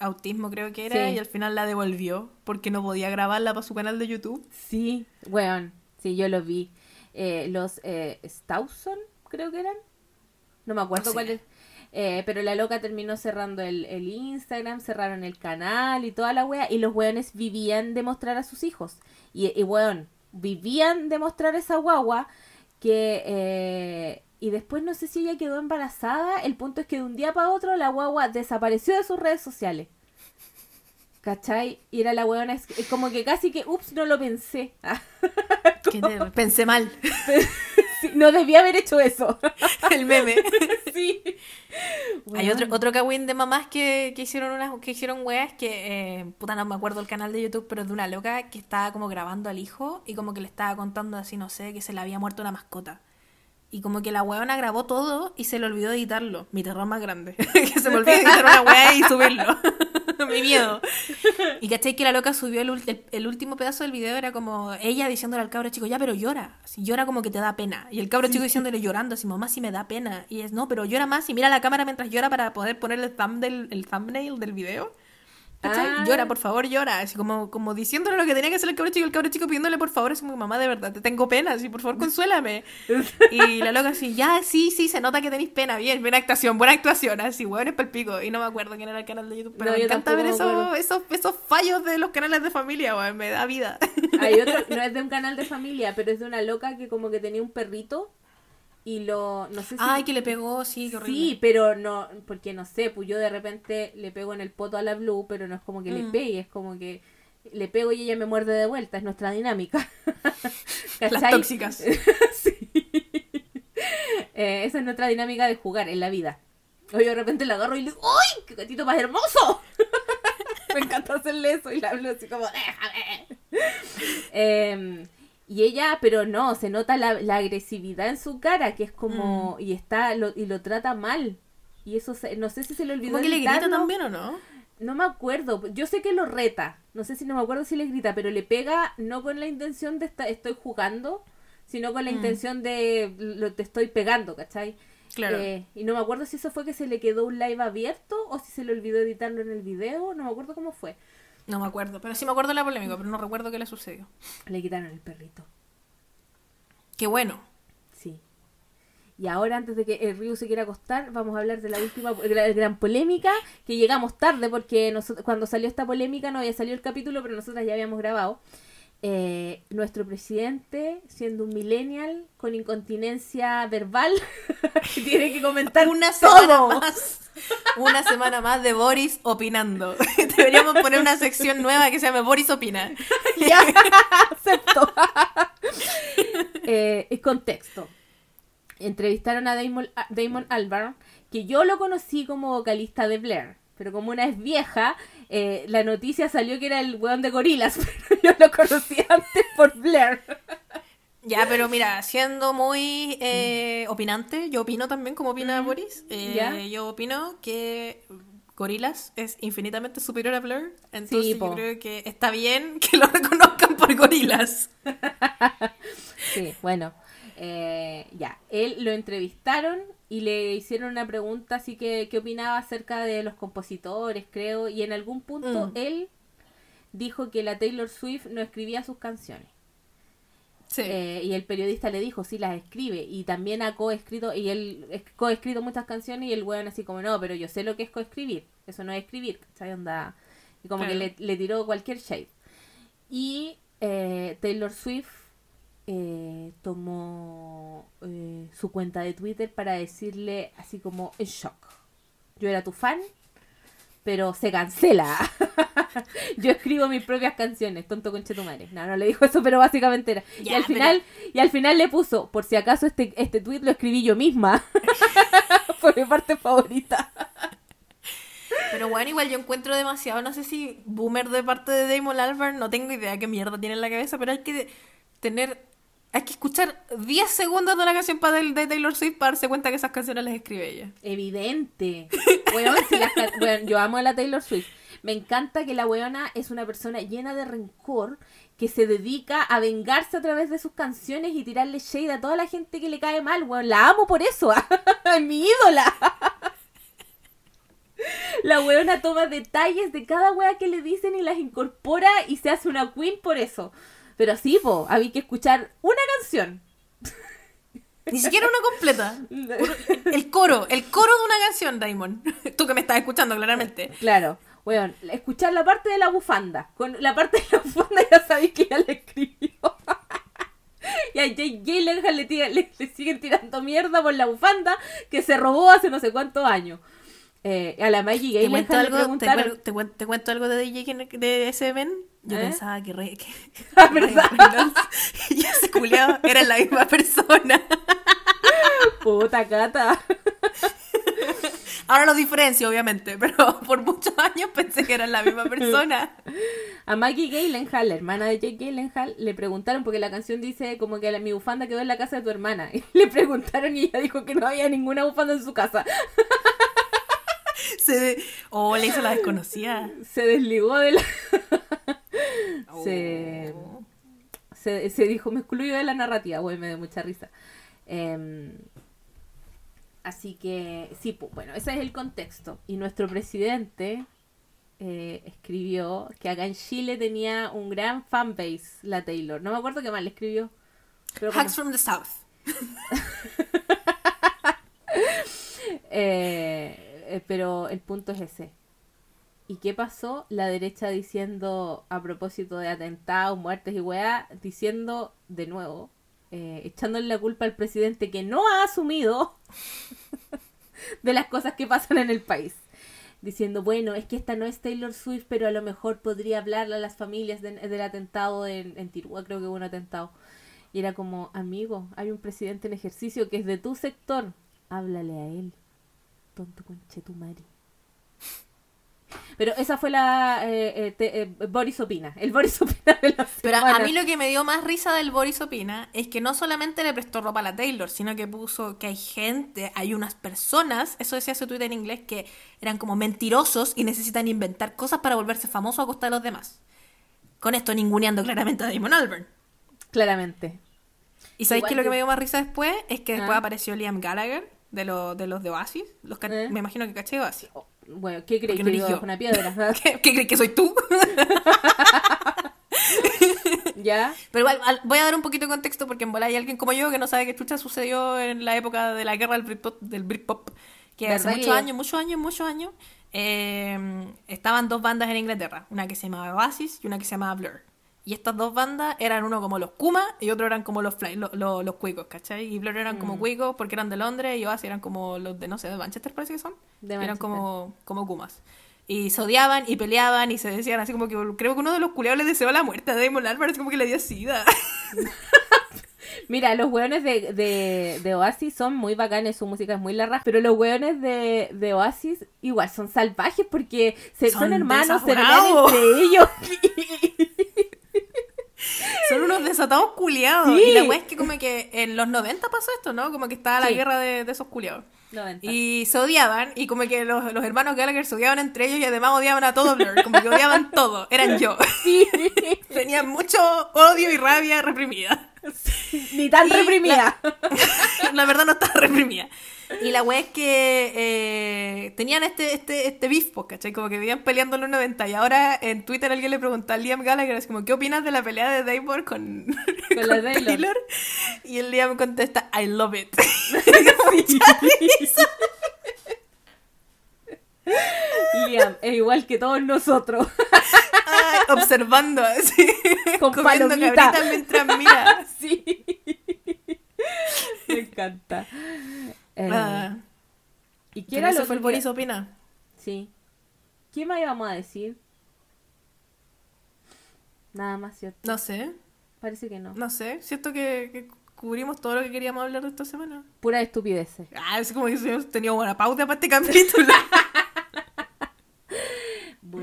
autismo, creo que era, Sí. y al final la devolvió porque no podía grabarla para su canal de YouTube. Sí, weón. Sí, yo lo vi. Eh, los eh, Stawson, creo que eran. No me acuerdo cuál es. Eh, pero la loca terminó cerrando el, el Instagram, cerraron el canal y toda la wea. Y los weones vivían de mostrar a sus hijos. Y, y weón, vivían de mostrar esa guagua que... eh, y después no sé si ella quedó embarazada. El punto es que de un día para otro la guagua desapareció de sus redes sociales. ¿Cachai? Y era la weona, es es como que casi que, ups, no lo pensé. Pensé mal. Sí, no debía haber hecho eso. El meme. sí. Hay otro, otro Kawin de mamás que, que hicieron unas, que hicieron weas que, eh, puta, no me acuerdo el canal de YouTube, pero es de una loca que estaba como grabando al hijo y como que le estaba contando así, no sé, que se le había muerto una mascota. Y como que la weona grabó todo y se le olvidó editarlo. Mi terror más grande. que se me olvidó editar una wea y subirlo. Mi miedo. Y caché que la loca subió el, el- el último pedazo del video, era como ella diciéndole al cabro chico, ya, pero llora. Así, llora como que te da pena. Y el cabro chico diciéndole llorando, así, mamá, sí me da pena. Y es, no, pero llora más y mira la cámara mientras llora para poder poner el thumbnail, el thumbnail del video. ¿Cachai? Ah. Llora, por favor, llora. Así como, como diciéndole lo que tenía que hacer el cabro chico, el cabro chico pidiéndole por favor, así como, mamá, de verdad, te tengo pena, así, por favor, consuélame. Y la loca así, ya, sí, sí, se nota que tenéis pena, bien, buena actuación, buena actuación, así, bueno, es palpico. Y no me acuerdo quién era el canal de YouTube, pero No, me encanta ver esos, esos, esos fallos de los canales de familia, weón, me da vida. Hay otro, no es de un canal de familia, pero es de una loca que como que tenía un perrito y lo, no sé si... Ay, que le pegó, sí, qué horrible. Sí, pero no, porque no sé, pues yo de repente le pego en el poto a la Blue, pero no es como que le Mm. pegue, es como que le pego y ella me muerde de vuelta, es nuestra dinámica. Las tóxicas. sí. Eh, esa es nuestra dinámica de jugar en la vida. Oye, de repente la agarro y le digo, ¡ay! ¡Qué gatito más hermoso! Me encanta hacerle eso y la hablo así como, ¡déjame! Em, y ella, pero no, se nota la, la agresividad en su cara, que es Mm. como, y está, lo, y lo trata mal. Y eso, se- no sé si se le olvidó ¿Cómo que le grita también o no? No me acuerdo. Yo sé que lo reta. No sé si no me acuerdo si le grita, pero le pega no con la intención de esta- estoy jugando, sino con la Mm. intención de lo, te estoy pegando, ¿cachai? Claro. Eh, y no me acuerdo si eso fue que se le quedó un live abierto o si se le olvidó editarlo en el video. No me acuerdo cómo fue. No me acuerdo, pero sí me acuerdo de la polémica, pero no recuerdo qué le sucedió. Le quitaron el perrito. Qué bueno. Sí. Y ahora, antes de que el Ryu se quiera acostar, vamos a hablar de la última gra- gran polémica, que llegamos tarde porque nosotros, cuando salió esta polémica no había salido el capítulo, pero nosotras ya habíamos grabado. eh, nuestro presidente, siendo un millennial con incontinencia verbal, tiene que comentar Una semana todo. más. Una semana más de Boris opinando. Deberíamos poner una sección nueva que se llame Boris opina. Ya, acepto. eh, contexto. Entrevistaron a Damon, Damon Albarn, que yo lo conocí como vocalista de Blair. Pero como una es vieja, eh, la noticia salió que era el weón de gorilas, pero yo lo conocí antes por Blair. Ya, pero mira, siendo muy eh, opinante, yo opino también como opina Boris. eh. Yo opino que Gorillaz es infinitamente superior a Blur. Entonces Sí, yo creo que está bien que lo reconozcan por Gorillaz. Sí, bueno. eh, ya, él lo entrevistaron y le hicieron una pregunta así que qué opinaba acerca de los compositores, creo, y en algún punto Mm. él dijo que la Taylor Swift no escribía sus canciones. Sí. Eh, y el periodista le dijo, sí, las escribe. Y también ha coescrito, y él coescrito muchas canciones y el weón así como, no, pero yo sé lo que es coescribir. Eso no es escribir, ¿cachai? Onda. Y como Claro. que le, le tiró cualquier shade. Y eh, Taylor Swift eh, tomó eh, su cuenta de Twitter para decirle así como, en shock. Yo era tu fan, pero se cancela. Yo escribo mis propias canciones, tonto conchetumare. No, no le dijo eso, pero básicamente era. y al pero- final, y al final le puso, por si acaso este, este tweet lo escribí yo misma. Fue mi parte favorita. Pero bueno, igual yo encuentro demasiado, no sé si boomer de parte de Damon Albarn, no tengo idea qué mierda tiene en la cabeza, pero hay que tener, hay que escuchar 10 segundos de una canción para de, Taylor Swift para darse cuenta que esas canciones las escribe ella. Evidente. Weón, si las yo amo a la Taylor Swift. Me encanta que la weona es una persona llena de rencor que se dedica a vengarse a través de sus canciones y tirarle shade a toda la gente que le cae mal, weón. La amo por eso. es mi ídola. La weona toma detalles de cada wea que le dicen y las incorpora y se hace una queen por eso. Pero sí, po, había que escuchar una canción. Ni siquiera una completa. El coro, el coro de una canción, Damon. Tú que me estás escuchando claramente. Claro, weón, escuchar la parte de la bufanda. Con la parte de la bufanda ya sabéis que ya la escribió. y a Jay Gyllenhaal le, tira- le, le siguen tirando mierda por la bufanda que se robó hace no sé cuántos años. Eh, a la Maggie ¿Te cuento, Gyllenhaal le te, preguntaron... te cuen- te cuento algo de DJ de ese event? Yo ¿Eh? pensaba que, re, que Ah, ¿verdad? Y ese culiao eran la misma persona. Puta cata. Ahora lo diferencio, obviamente, pero por muchos años pensé que eran la misma persona. A Maggie Gyllenhaal, la hermana de Jake Gyllenhaal, le preguntaron, porque la canción dice como que la- mi bufanda quedó en la casa de tu hermana. Y le preguntaron y ella dijo que no había ninguna bufanda en su casa. Se de- Oh, le hizo la desconocida. Se desligó de la... se... se, se dijo, me excluyo de la narrativa, güey, me dio mucha risa. Em, así que, sí, pu- bueno, ese es el contexto. Y nuestro presidente eh, escribió que acá en Chile tenía un gran fanbase, la Taylor. No me acuerdo qué más le escribió. Pero como- Hacks from the South. Eh, eh, pero el punto es ese. ¿Y qué pasó? La derecha diciendo, a propósito de atentados, muertes y weá, diciendo de nuevo, eh, echándole la culpa al presidente que no ha asumido de las cosas que pasan en el país. Diciendo, bueno, es que esta no es Taylor Swift, pero a lo mejor podría hablarle a las familias de- del atentado en, en Tirúa, creo que hubo un atentado. Y era como, amigo, hay un presidente en ejercicio que es de tu sector, háblale a él tonto conchetumare. Pero esa fue la eh, eh, te- eh, Boris Opina, el Boris Opina de la Pero a mí lo que me dio más risa del Boris Opina es que no solamente le prestó ropa a la Taylor, sino que puso que hay gente, hay unas personas, eso decía su tweet en inglés, que eran como mentirosos y necesitan inventar cosas para volverse famosos a costa de los demás. Con esto ninguneando claramente a Damon Albarn. Claramente. ¿Y sabéis que lo que me dio más risa después? Es que después Ah. apareció Liam Gallagher de, lo- de los de Oasis. Los Eh. Me imagino que caché Oasis. Bueno, ¿qué crees que no bajo una piedra? ¿Qué, qué crees que soy tú? ¿Ya? Pero igual, al- voy a dar un poquito de contexto porque en bola hay alguien como yo que no sabe qué chucha sucedió en la época de la guerra del Britpop, del Britpop que hace ¿Verdad muchos que- años, muchos años, muchos años, eh, estaban dos bandas en Inglaterra, una que se llamaba Oasis y una que se llamaba Blur. Y estas dos bandas eran uno como los Kuma y otro eran como los Fly, lo- lo- los Cuicos, ¿cachai? Y Blur eran Mm. como Cuicos porque eran de Londres y Oasis eran como los de, no sé, de Manchester parece que son. De eran como, como Kumas. Y se odiaban y peleaban y se decían así como que creo que uno de los culiados le deseó la muerte a Damon Albarn, como que le dio sida. Mira, los hueones de, de, de Oasis son muy bacanes, su música es muy larga, pero los hueones de, de Oasis igual son salvajes porque se, son, Son hermanos, se entre ellos. Son unos desatados culiados. Sí. Y la wea es que como que en los 90 pasó esto, ¿no? Como que estaba la Sí. guerra de, de esos culiados. 90. Y se odiaban, y como que los, los hermanos Gallagher se odiaban entre ellos y además odiaban a todo Blur, como que odiaban todo, eran yo. Sí. Tenían mucho odio y rabia reprimida. Ni tan Y reprimida. La verdad no estaba reprimida. Y la wea es que eh, tenían este, este, este beef, pues, ¿cachai? Como que vivían peleando en los 90 y ahora en Twitter alguien le preguntó a Liam Gallagher, es como, ¿qué opinas de la pelea de Damon con, Con la Taylor. Y el Liam contesta, I love it. Liam, es igual que todos nosotros. Ay, observando así, Con comiendo palomita. cabritas mientras mira. sí. Me encanta. Eh, Ah, ¿Y qué era lo fue el que- Boris Opina. Sí. ¿Qué más íbamos a decir? Nada más, ¿cierto? No sé, Parece que no. no sé. Siento que, que cubrimos todo lo que queríamos hablar de esta semana. Pura estupideces. Ah, es como que tenido buena pauta para este capítulo.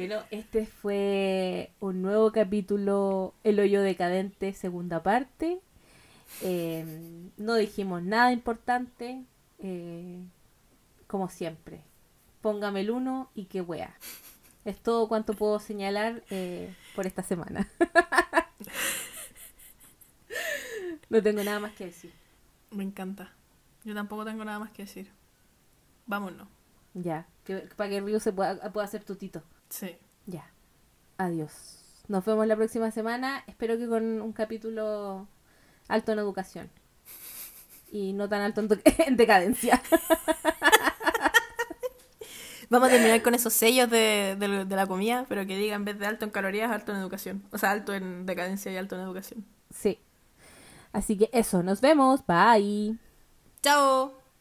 Bueno, este fue un nuevo capítulo, El hoyo decadente, segunda parte. Eh, no dijimos nada importante, eh, como siempre. Póngame el uno y qué wea. Es todo cuanto puedo señalar eh, por esta semana. no tengo nada más que decir. Me encanta. Yo tampoco tengo nada más que decir. Vámonos. Ya, que, para que el río se pueda, pueda hacer tutito. Sí. Ya. Adiós. Nos vemos la próxima semana. Espero que con un capítulo alto en educación. Y no tan alto en, de- en decadencia. Vamos a terminar con esos sellos de, de- de la comida, pero que diga en vez de alto en calorías, alto en educación. O sea, alto en decadencia y alto en educación. Sí. Así que eso, nos vemos. Bye. ¡Chao!